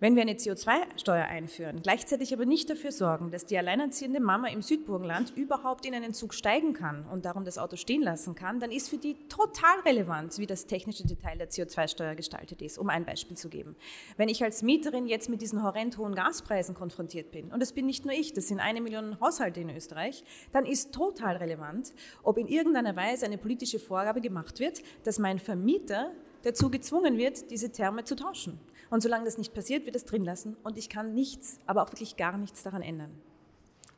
Wenn wir eine CO2-Steuer einführen, gleichzeitig aber nicht dafür sorgen, dass die alleinerziehende Mama im Südburgenland überhaupt in einen Zug steigen kann und darum das Auto stehen lassen kann, dann ist für die total relevant, wie das technische Detail der CO2-Steuer gestaltet ist, um ein Beispiel zu geben. Wenn ich als Mieterin jetzt mit diesen horrend hohen Gaspreisen konfrontiert bin, und das bin nicht nur ich, das sind eine Million Haushalte in Österreich, dann ist total relevant, ob in irgendeiner Weise eine politische Vorgabe gemacht wird, dass mein Vermieter dazu gezwungen wird, diese Therme zu tauschen. Und solange das nicht passiert, wird es drin lassen und ich kann nichts, aber auch wirklich gar nichts daran ändern.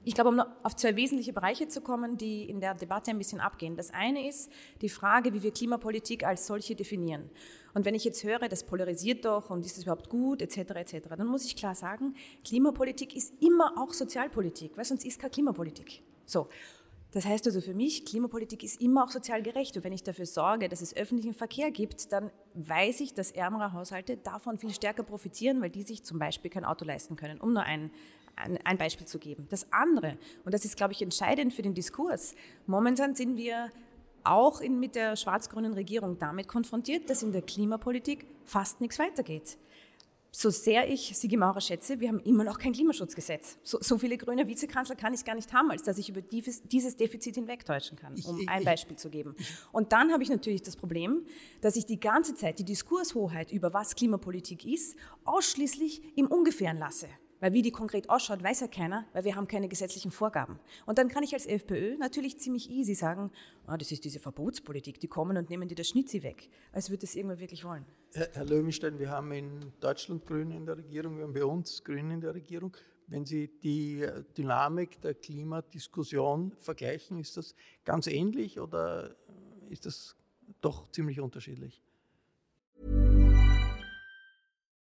Ich glaube, um auf zwei wesentliche Bereiche zu kommen, die in der Debatte ein bisschen abgehen. Das eine ist die Frage, wie wir Klimapolitik als solche definieren. Und wenn ich jetzt höre, das polarisiert doch und ist das überhaupt gut, etc., etc., dann muss ich klar sagen, Klimapolitik ist immer auch Sozialpolitik, weil sonst ist keine Klimapolitik. So. Das heißt also für mich, Klimapolitik ist immer auch sozial gerecht. Und wenn ich dafür sorge, dass es öffentlichen Verkehr gibt, dann weiß ich, dass ärmere Haushalte davon viel stärker profitieren, weil die sich zum Beispiel kein Auto leisten können, um nur ein, ein, ein Beispiel zu geben. Das andere, und das ist, glaube ich, entscheidend für den Diskurs, momentan sind wir auch in, mit der schwarz-grünen Regierung damit konfrontiert, dass in der Klimapolitik fast nichts weitergeht so sehr ich Sigi Maurer schätze, wir haben immer noch kein Klimaschutzgesetz. So, so viele grüne Vizekanzler kann ich gar nicht haben, als dass ich über dieses, dieses Defizit hinwegtäuschen kann, um ein Beispiel zu geben. Und dann habe ich natürlich das Problem, dass ich die ganze Zeit die Diskurshoheit über was Klimapolitik ist, ausschließlich im Ungefähren lasse. Weil wie die konkret ausschaut, weiß ja keiner, weil wir haben keine gesetzlichen Vorgaben. Und dann kann ich als FPÖ natürlich ziemlich easy sagen, oh, das ist diese Verbotspolitik, die kommen und nehmen dir das Schnitzi weg, als würde es irgendwer wirklich wollen. Herr, Herr Löwenstein, wir haben in Deutschland Grüne in der Regierung, wir haben bei uns Grüne in der Regierung. wenn Sie die Dynamik der Klimadiskussion vergleichen, ist das ganz ähnlich oder ist das doch ziemlich unterschiedlich?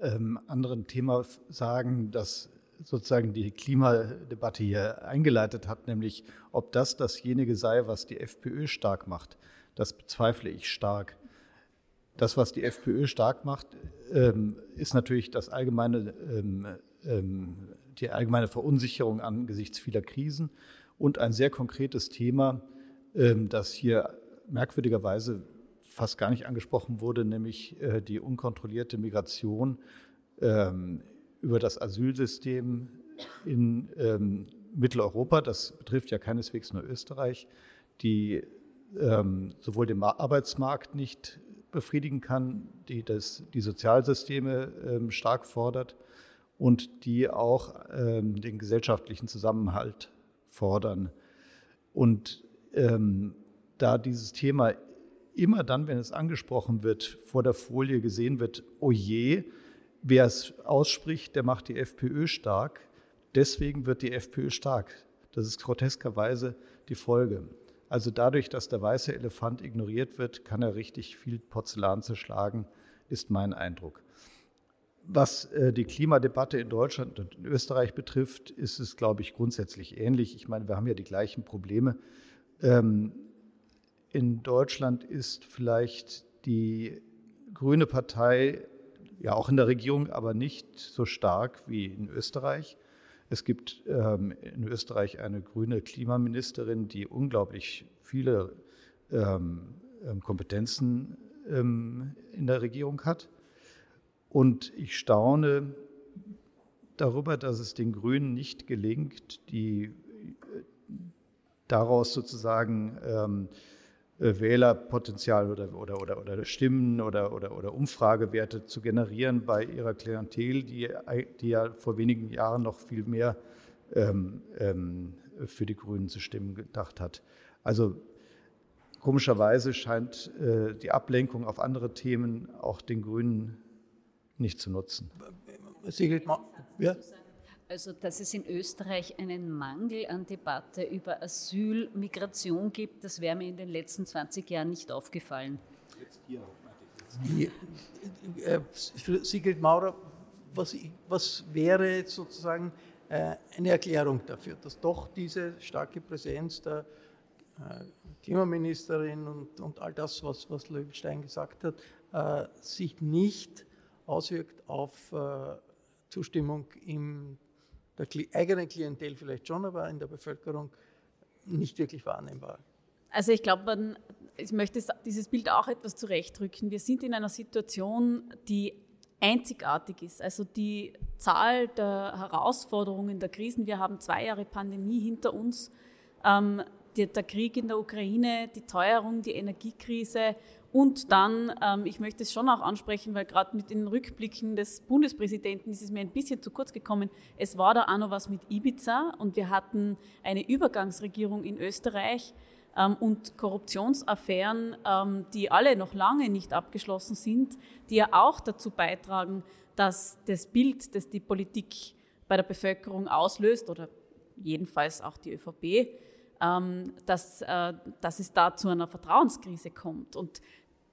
ähm, anderen Thema sagen, das sozusagen die Klimadebatte hier eingeleitet hat, nämlich ob das dasjenige sei, was die FPÖ stark macht. Das bezweifle ich stark. Das, was die FPÖ stark macht, ähm, ist natürlich das allgemeine, ähm, ähm, die allgemeine Verunsicherung angesichts vieler Krisen und ein sehr konkretes Thema, ähm, das hier merkwürdigerweise fast gar nicht angesprochen wurde, nämlich äh, die unkontrollierte Migration ähm, über das Asylsystem in ähm, Mitteleuropa. Das betrifft ja keineswegs nur Österreich, die ähm, sowohl den Ma- Arbeitsmarkt nicht befriedigen kann, die das, die Sozialsysteme stark fordert und die auch den gesellschaftlichen Zusammenhalt fordern. Und da dieses Thema immer dann, wenn es angesprochen wird, vor der Folie gesehen wird, oh je, wer es ausspricht, der macht die FPÖ stark. Deswegen wird die FPÖ stark. Das ist groteskerweise die Folge. Also dadurch, dass der weiße Elefant ignoriert wird, kann er richtig viel Porzellan zerschlagen, ist mein Eindruck. Was äh, die Klimadebatte in Deutschland und in Österreich betrifft, ist es, glaube ich, grundsätzlich ähnlich. Ich meine, wir haben ja die gleichen Probleme. In Deutschland ist vielleicht die Grüne Partei ja auch in der Regierung, aber nicht so stark wie in Österreich. Es gibt ähm, in Österreich eine grüne Klimaministerin, die unglaublich viele ähm, ähm, Kompetenzen ähm, in der Regierung hat. Und ich staune darüber, dass es den Grünen nicht gelingt, die äh, daraus sozusagen ähm, äh, Wählerpotenzial oder, oder, oder, oder Stimmen oder, oder, oder Umfragewerte zu generieren bei ihrer Klientel, die, die ja vor wenigen Jahren noch viel mehr ähm, ähm, für die Grünen zu stimmen gedacht hat. Also komischerweise scheint äh, die Ablenkung auf andere Themen auch den Grünen nicht zu nutzen. Sigrid, ja? Also, dass es in Österreich einen Mangel an Debatte über Asyl, Migration gibt, das wäre mir in den letzten 20 Jahren nicht aufgefallen. Die, äh, für Sigrid Maurer, was, was wäre jetzt sozusagen äh, eine Erklärung dafür, dass doch diese starke Präsenz der äh, Klimaministerin und, und all das, was, was Löwenstein gesagt hat, äh, sich nicht auswirkt auf äh, Zustimmung im der eigenen Klientel vielleicht schon, aber in der Bevölkerung nicht wirklich wahrnehmbar. Also ich glaube, ich möchte es- dieses Bild auch etwas zurechtrücken. Wir sind in einer Situation, die einzigartig ist. Also die Zahl der Herausforderungen, der Krisen, wir haben zwei Jahre Pandemie hinter uns, ähm, der, der Krieg in der Ukraine, die Teuerung, die Energiekrise und dann, ähm, ich möchte es schon auch ansprechen, weil gerade mit den Rückblicken des Bundespräsidenten ist es mir ein bisschen zu kurz gekommen. Es war da auch noch was mit Ibiza und wir hatten eine Übergangsregierung in Österreich ähm, und Korruptionsaffären, ähm, die alle noch lange nicht abgeschlossen sind, die ja auch dazu beitragen, dass das Bild, das die Politik bei der Bevölkerung auslöst, oder jedenfalls auch die ÖVP, dass, äh, dass es da zu einer Vertrauenskrise kommt. Und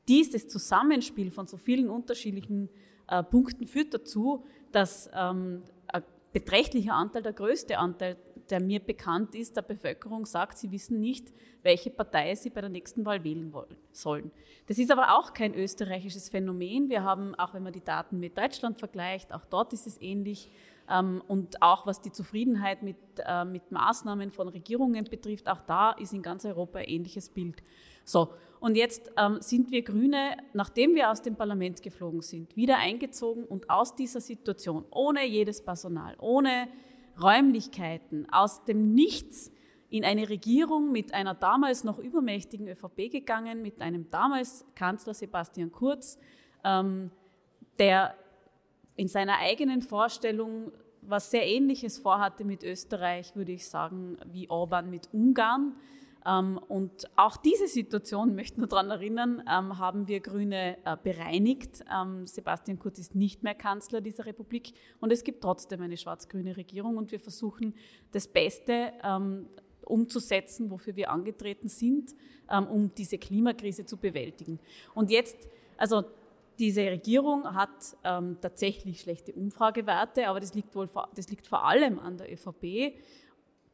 dieses Zusammenspiel von so vielen unterschiedlichen äh, Punkten führt dazu, dass ähm, ein beträchtlicher Anteil, der größte Anteil, der mir bekannt ist, der Bevölkerung sagt, sie wissen nicht, welche Partei sie bei der nächsten Wahl wählen wollen, sollen. Das ist aber auch kein österreichisches Phänomen. Wir haben, auch wenn man die Daten mit Deutschland vergleicht, auch dort ist es ähnlich. Ähm, und auch was die Zufriedenheit mit, äh, mit Maßnahmen von Regierungen betrifft, auch da ist in ganz Europa ein ähnliches Bild. So, und jetzt ähm, sind wir Grüne, nachdem wir aus dem Parlament geflogen sind, wieder eingezogen und aus dieser Situation, ohne jedes Personal, ohne Räumlichkeiten, aus dem Nichts in eine Regierung mit einer damals noch übermächtigen ÖVP gegangen, mit einem damals Kanzler Sebastian Kurz, ähm, der in seiner eigenen Vorstellung was sehr Ähnliches vorhatte mit Österreich, würde ich sagen, wie Orban mit Ungarn. Ähm, und auch diese Situation, möchte nur daran erinnern, ähm, haben wir Grüne äh, bereinigt. Ähm, Sebastian Kurz ist nicht mehr Kanzler dieser Republik und es gibt trotzdem eine schwarz-grüne Regierung und wir versuchen das Beste umzusetzen, wofür wir angetreten sind, um diese Klimakrise zu bewältigen. Und jetzt, also diese Regierung hat ähm, tatsächlich schlechte Umfragewerte, aber das liegt, wohl, das liegt vor allem an der ÖVP.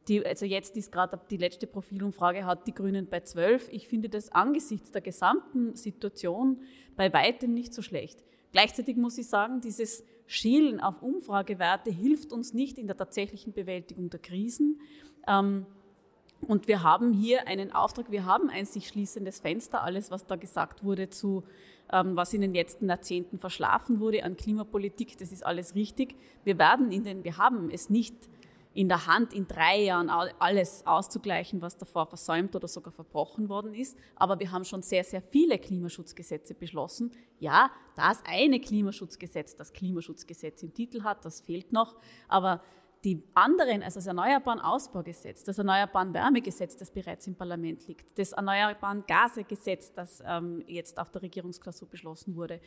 Die, also jetzt ist gerade die letzte Profilumfrage, hat die Grünen bei 12. Ich finde das angesichts der gesamten Situation bei weitem nicht so schlecht. Gleichzeitig muss ich sagen, dieses Schielen auf Umfragewerte hilft uns nicht in der tatsächlichen Bewältigung der Krisen. Ähm, und wir haben hier einen Auftrag, wir haben ein sich schließendes Fenster. Alles, was da gesagt wurde zu, ähm, was in den letzten Jahrzehnten verschlafen wurde an Klimapolitik, das ist alles richtig. Wir werden in den, wir haben es nicht in der Hand, in drei Jahren alles auszugleichen, was davor versäumt oder sogar verbrochen worden ist. Aber wir haben schon sehr, sehr viele Klimaschutzgesetze beschlossen. Ja, das eine Klimaschutzgesetz, das Klimaschutzgesetz im Titel hat, das fehlt noch. Aber die anderen, also das Erneuerbaren Ausbaugesetz, das Erneuerbaren Wärmegesetz, das bereits im Parlament liegt, das Erneuerbaren Gasegesetz, das ähm, jetzt auf der Regierungsklausur beschlossen wurde,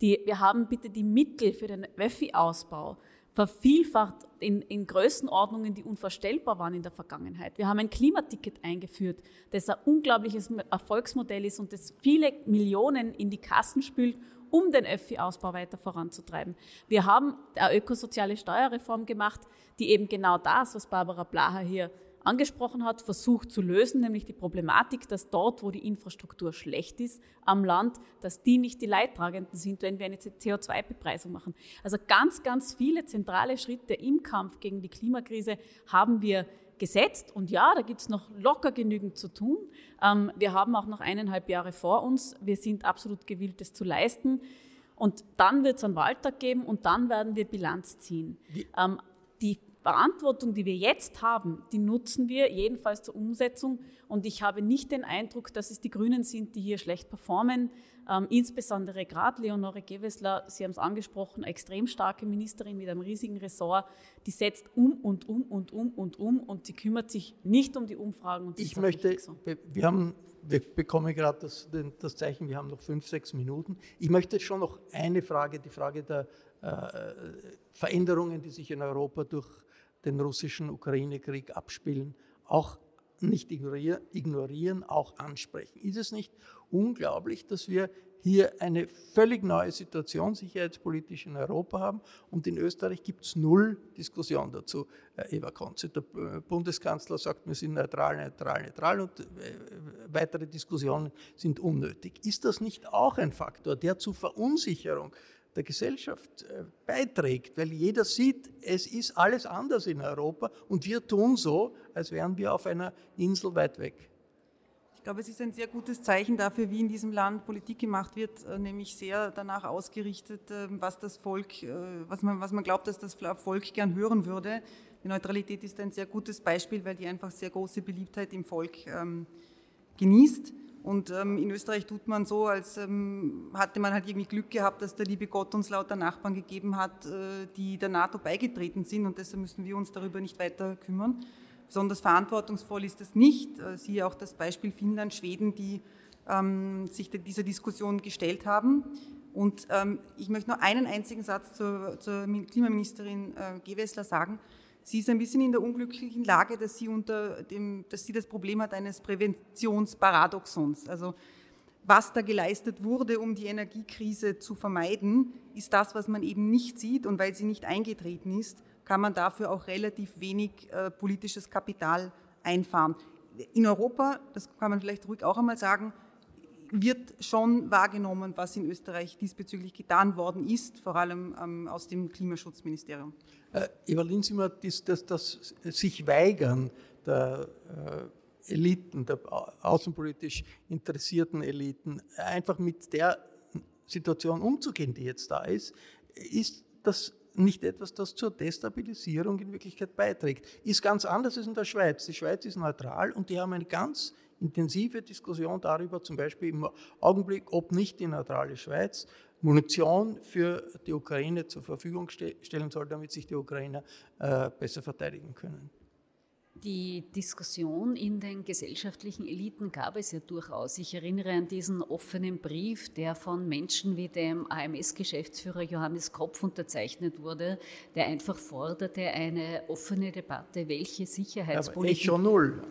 die, wir haben bitte die Mittel für den Öffi-Ausbau vervielfacht in, in Größenordnungen, die unvorstellbar waren in der Vergangenheit. Wir haben ein Klimaticket eingeführt, das ein unglaubliches Erfolgsmodell ist und das viele Millionen in die Kassen spült, um den Öffi-Ausbau weiter voranzutreiben. Wir haben eine ökosoziale Steuerreform gemacht, die eben genau das, was Barbara Blaha hier angesprochen hat, versucht zu lösen, nämlich die Problematik, dass dort, wo die Infrastruktur schlecht ist am Land, dass die nicht die Leidtragenden sind, wenn wir eine CO2-Bepreisung machen. Also ganz, ganz viele zentrale Schritte im Kampf gegen die Klimakrise haben wir gesetzt. Und ja, da gibt es noch locker genügend zu tun. Ähm, wir haben auch noch eineinhalb Jahre vor uns. Wir sind absolut gewillt, das zu leisten. Und dann wird es einen Wahltag geben und dann werden wir Bilanz ziehen. Ähm, die Verantwortung, die wir jetzt haben, die nutzen wir jedenfalls zur Umsetzung. Und ich habe nicht den Eindruck, dass es die Grünen sind, die hier schlecht performen. Ähm, insbesondere gerade Leonore Gewessler, Sie haben es angesprochen, eine extrem starke Ministerin mit einem riesigen Ressort, die setzt um und um und um und um und sie kümmert sich nicht um die Umfragen. Und ich möchte, so. wir haben, wir bekommen gerade das, das Zeichen, wir haben noch fünf, sechs Minuten. Ich möchte schon noch eine Frage, die Frage der äh, Veränderungen, die sich in Europa durch den russischen Ukraine-Krieg abspielen, auch nicht ignorieren, auch ansprechen. Ist es nicht unglaublich, dass wir hier eine völlig neue Situation sicherheitspolitisch in Europa haben und in Österreich gibt es null Diskussion dazu. Äh, Eva Konze, der äh, Bundeskanzler sagt, wir sind neutral, neutral, neutral und äh, weitere Diskussionen sind unnötig. Ist das nicht auch ein Faktor, der zur Verunsicherung der Gesellschaft beiträgt, weil jeder sieht, es ist alles anders in Europa und wir tun so, als wären wir auf einer Insel weit weg. Ich glaube, es ist ein sehr gutes Zeichen dafür, wie in diesem Land Politik gemacht wird, äh, nämlich sehr danach ausgerichtet, äh, was das Volk, was man, was man glaubt, dass das Volk gern hören würde. Die Neutralität ist ein sehr gutes Beispiel, weil die einfach sehr große Beliebtheit im Volk ähm, genießt. Und ähm, in Österreich tut man so, als ähm, hatte man halt irgendwie Glück gehabt, dass der liebe Gott uns lauter Nachbarn gegeben hat, äh, die der NATO beigetreten sind und deshalb müssen wir uns darüber nicht weiter kümmern. Besonders verantwortungsvoll ist das nicht. Äh, siehe auch das Beispiel Finnland, Schweden, die ähm, sich dieser Diskussion gestellt haben. Und ähm, ich möchte nur einen einzigen Satz zur, zur Klimaministerin äh, Gewessler sagen. Sie ist ein bisschen in der unglücklichen Lage, dass sie, unter dem, dass sie das Problem hat eines Präventionsparadoxons. Also was da geleistet wurde, um die Energiekrise zu vermeiden, ist das, was man eben nicht sieht. Und weil sie nicht eingetreten ist, kann man dafür auch relativ wenig äh, politisches Kapital einfahren. In Europa, das kann man vielleicht ruhig auch einmal sagen, wird schon wahrgenommen, was in Österreich diesbezüglich getan worden ist, vor allem ähm, aus dem Klimaschutzministerium. Äh, Eva Linsimer, das, das, das sich weigern der Eliten, der außenpolitisch interessierten Eliten, einfach mit der Situation umzugehen, die jetzt da ist, ist das nicht etwas, das zur Destabilisierung in Wirklichkeit beiträgt. Ist ganz anders als in der Schweiz. Die Schweiz ist neutral und die haben eine ganz intensive Diskussion darüber, zum Beispiel im Augenblick, ob nicht die neutrale Schweiz Munition für die Ukraine zur Verfügung stellen soll, damit sich die Ukrainer äh, besser verteidigen können. Die Diskussion in den gesellschaftlichen Eliten gab es ja durchaus. Ich erinnere an diesen offenen Brief, der von Menschen wie dem AMS-Geschäftsführer Johannes Kropf unterzeichnet wurde, der einfach forderte eine offene Debatte, welche Sicherheitspolitik. Aber Echo Null.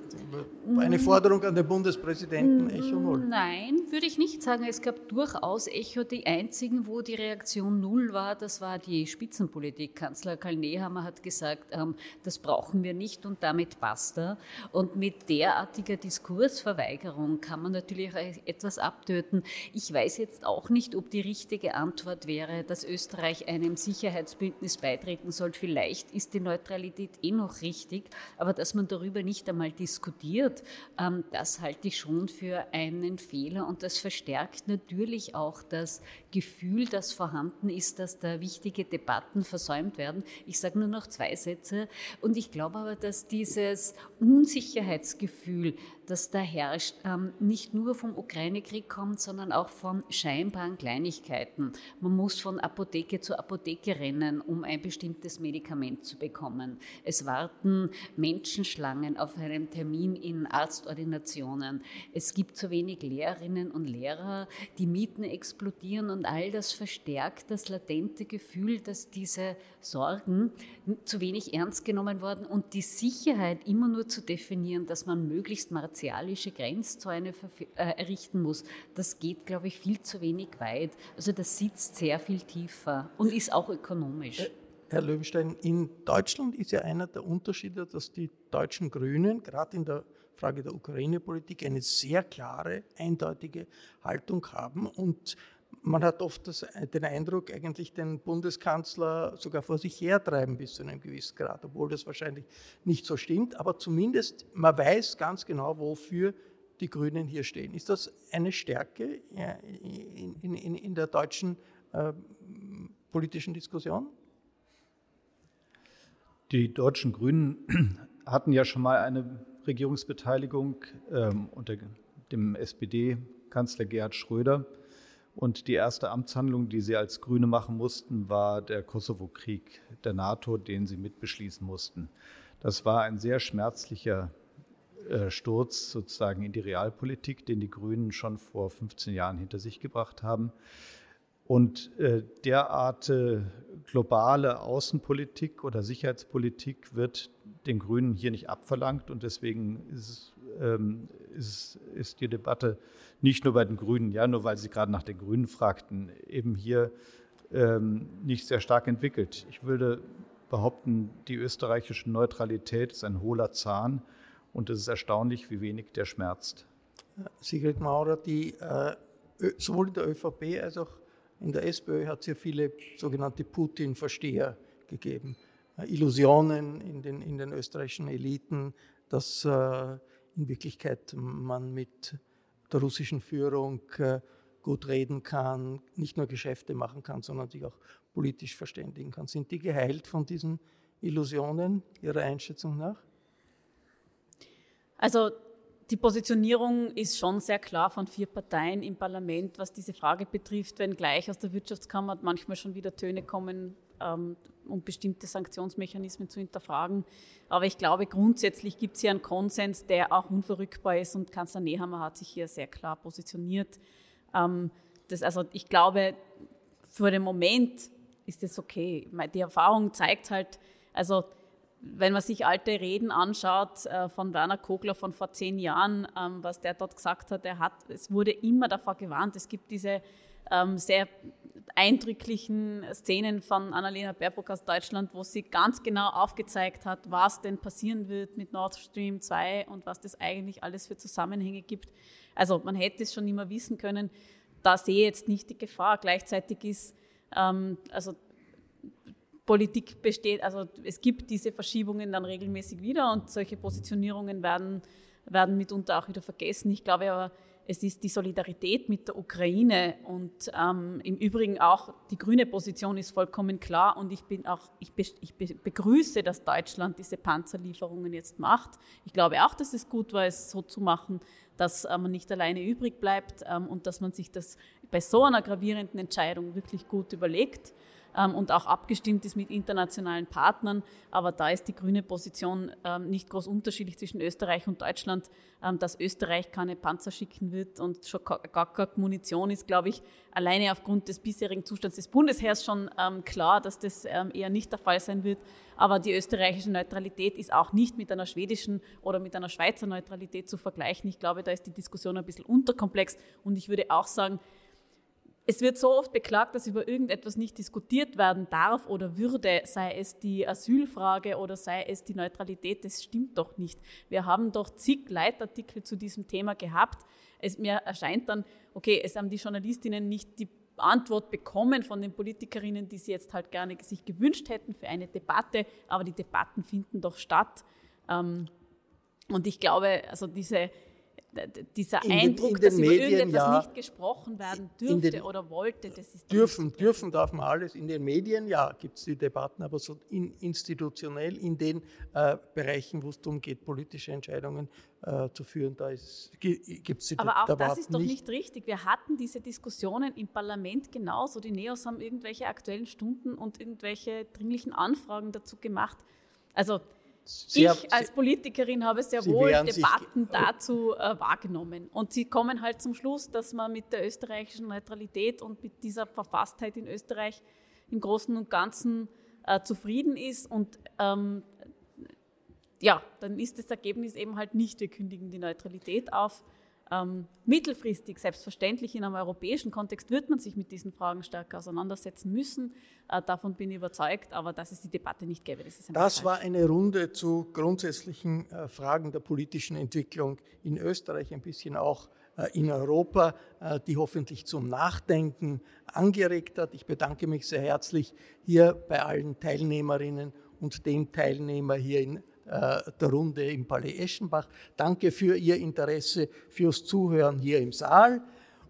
Eine Forderung an den Bundespräsidenten, Echo Null. Nein, würde ich nicht sagen. Es gab durchaus Echo. Die einzigen, wo die Reaktion Null war, das war die Spitzenpolitik. Kanzler Karl Nehammer hat gesagt, ähm, das brauchen wir nicht und damit basta. Und mit derartiger Diskursverweigerung kann man natürlich auch etwas abtöten. Ich weiß jetzt auch nicht, ob die richtige Antwort wäre, dass Österreich einem Sicherheitsbündnis beitreten soll. Vielleicht ist die Neutralität eh noch richtig, aber dass man darüber nicht einmal diskutiert, ähm, das halte ich schon für einen Fehler und das verstärkt natürlich auch das Gefühl, das vorhanden ist, dass da wichtige Debatten versäumt werden. Ich sage nur noch zwei Sätze und ich glaube aber, dass diese dieses Unsicherheitsgefühl, das da herrscht, ähm, nicht nur vom Ukraine-Krieg kommt, sondern auch von scheinbaren Kleinigkeiten. Man muss von Apotheke zu Apotheke rennen, um ein bestimmtes Medikament zu bekommen. Es warten Menschenschlangen auf einen Termin in Arztordinationen. Es gibt zu wenig Lehrerinnen und Lehrer, die Mieten explodieren und all das verstärkt das latente Gefühl, dass diese Sorgen zu wenig ernst genommen worden und die Sicherheit immer nur zu definieren, dass man möglichst martialische Grenzzäune äh, errichten muss, das geht, glaube ich, viel zu wenig weit. Also das sitzt sehr viel tiefer und ist auch ökonomisch. Äh, Herr Löwenstein, in Deutschland ist ja einer der Unterschiede, dass die deutschen Grünen gerade in der Frage der Ukraine-Politik eine sehr klare, eindeutige Haltung haben und man hat oft das, den Eindruck, eigentlich den Bundeskanzler sogar vor sich hertreiben bis zu einem gewissen Grad, obwohl das wahrscheinlich nicht so stimmt. Aber zumindest, man weiß ganz genau, wofür die Grünen hier stehen. Ist das eine Stärke in, in, in der deutschen äh, politischen Diskussion? Die deutschen Grünen hatten ja schon mal eine Regierungsbeteiligung ähm, unter dem SPD-Kanzler Gerhard Schröder. Und die erste Amtshandlung, die sie als Grüne machen mussten, war der Kosovo-Krieg der NATO, den sie mitbeschließen mussten. Das war ein sehr schmerzlicher äh, Sturz sozusagen in die Realpolitik, den die Grünen schon vor 15 Jahren hinter sich gebracht haben. Und äh, derart globale Außenpolitik oder Sicherheitspolitik wird den Grünen hier nicht abverlangt und deswegen ist, ähm, ist, ist die Debatte nicht nur bei den Grünen, ja, nur weil Sie gerade nach den Grünen fragten, eben hier ähm, nicht sehr stark entwickelt. Ich würde behaupten, die österreichische Neutralität ist ein hohler Zahn und es ist erstaunlich, wie wenig der schmerzt. Sigrid Maurer, die, äh, sowohl in der ÖVP als auch in der SPÖ hat es ja viele sogenannte Putin-Versteher gegeben. Äh, Illusionen in den, in den österreichischen Eliten, dass äh, in Wirklichkeit man mit der russischen Führung äh, gut reden kann, nicht nur Geschäfte machen kann, sondern sich auch politisch verständigen kann. Sind die geheilt von diesen Illusionen Ihrer Einschätzung nach? Also die Positionierung ist schon sehr klar von vier Parteien im Parlament, was diese Frage betrifft, wenngleich aus der Wirtschaftskammer manchmal schon wieder Töne kommen, ähm, um bestimmte Sanktionsmechanismen zu hinterfragen. Aber ich glaube, grundsätzlich gibt es hier einen Konsens, der auch unverrückbar ist und Kanzler Nehammer hat sich hier sehr klar positioniert. Ähm, das, also ich glaube, für den Moment ist das okay. Die Erfahrung zeigt halt, also wenn man sich alte Reden anschaut äh, von Werner Kogler von vor zehn Jahren, ähm, was der dort gesagt hat, er hat, es wurde immer davor gewarnt, es gibt diese ähm, sehr eindrücklichen Szenen von Annalena Baerbock aus Deutschland, wo sie ganz genau aufgezeigt hat, was denn passieren wird mit Nord Stream 2 und was das eigentlich alles für Zusammenhänge gibt. Also man hätte es schon immer wissen können. Da sehe ich jetzt nicht die Gefahr. Gleichzeitig ist, ähm, also Politik besteht, also es gibt diese Verschiebungen dann regelmäßig wieder und solche Positionierungen werden werden mitunter auch wieder vergessen. Ich glaube aber, es ist die Solidarität mit der Ukraine und ähm, im Übrigen auch die grüne Position ist vollkommen klar und ich bin auch ich, be, ich begrüße, dass Deutschland diese Panzerlieferungen jetzt macht. Ich glaube auch, dass es gut war, es so zu machen, dass äh, man nicht alleine übrig bleibt ähm, und dass man sich das bei so einer gravierenden Entscheidung wirklich gut überlegt und auch abgestimmt ist mit internationalen Partnern. Aber da ist die grüne Position ähm, nicht groß unterschiedlich zwischen Österreich und Deutschland. Ähm, dass Österreich keine Panzer schicken wird und schon gar keine Munition ist, glaube ich, alleine aufgrund des bisherigen Zustands des Bundesheers schon ähm, klar, dass das ähm, eher nicht der Fall sein wird. Aber die österreichische Neutralität ist auch nicht mit einer schwedischen oder mit einer Schweizer Neutralität zu vergleichen. Ich glaube, da ist die Diskussion ein bisschen unterkomplex. Und ich würde auch sagen, es wird so oft beklagt, dass über irgendetwas nicht diskutiert werden darf oder würde, sei es die Asylfrage oder sei es die Neutralität. Das stimmt doch nicht. Wir haben doch zig Leitartikel zu diesem Thema gehabt. Es mir erscheint dann, okay, es haben die Journalistinnen nicht die Antwort bekommen von den Politikerinnen, die sie jetzt halt gerne sich gewünscht hätten für eine Debatte, aber die Debatten finden doch statt. Ähm, und ich glaube, also diese dieser in Eindruck, den, dass Medien, über irgendetwas ja, nicht gesprochen werden dürfte den, oder wollte, das ist dürfen, dürfen darf man alles. In den Medien, ja, gibt es die Debatten, aber so in, institutionell in den äh, Bereichen, wo es darum geht, politische Entscheidungen äh, zu führen, da gibt es die Aber auch Debatten das ist doch nicht. nicht richtig. Wir hatten diese Diskussionen im Parlament genauso. Die Neos haben irgendwelche aktuellen Stunden und irgendwelche dringlichen Anfragen dazu gemacht. Also Sie ich als Politikerin habe sehr wohl Debatten dazu äh, wahrgenommen. Und sie kommen halt zum Schluss, dass man mit der österreichischen Neutralität und mit dieser Verfasstheit in Österreich im Großen und Ganzen äh, zufrieden ist. Und ähm, ja, dann ist das Ergebnis eben halt nicht, wir kündigen die Neutralität auf, ähm, mittelfristig, selbstverständlich in einem europäischen Kontext, wird man sich mit diesen Fragen stärker auseinandersetzen müssen. Äh, davon bin ich überzeugt, aber dass es die Debatte nicht gäbe. Das, das war eine Runde zu grundsätzlichen äh, Fragen der politischen Entwicklung in Österreich, ein bisschen auch äh, in Europa, äh, die hoffentlich zum Nachdenken angeregt hat. Ich bedanke mich sehr herzlich hier bei allen Teilnehmerinnen und dem Teilnehmer hier in äh, der Runde im Palais Eschenbach. Danke für Ihr Interesse, fürs Zuhören hier im Saal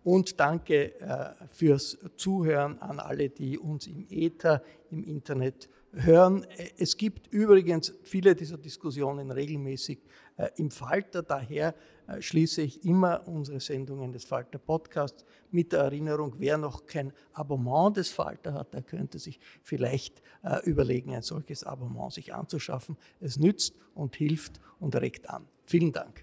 und danke äh, fürs Zuhören an alle, die uns im Äther, im Internet hören. Es gibt übrigens viele dieser Diskussionen regelmäßig äh, im Falter, daher äh, schließe ich immer unsere Sendungen des Falter Podcasts mit der Erinnerung, wer noch kein Abonnement des Falter hat, der könnte sich vielleicht äh, überlegen, ein solches Abonnement sich anzuschaffen. Es nützt und hilft und regt an. Vielen Dank.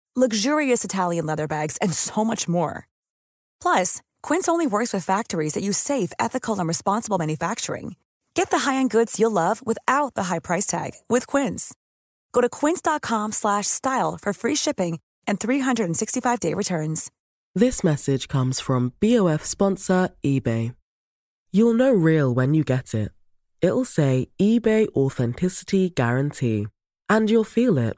luxurious Italian leather bags, and so much more. Plus, Quince only works with factories that use safe, ethical, and responsible manufacturing. Get the high-end goods you'll love without the high price tag with Quince. Go to quince.com/style for free shipping and 365-day returns. This message comes from BOF sponsor eBay. You'll know real when you get it. It'll say eBay authenticity guarantee, and you'll feel it.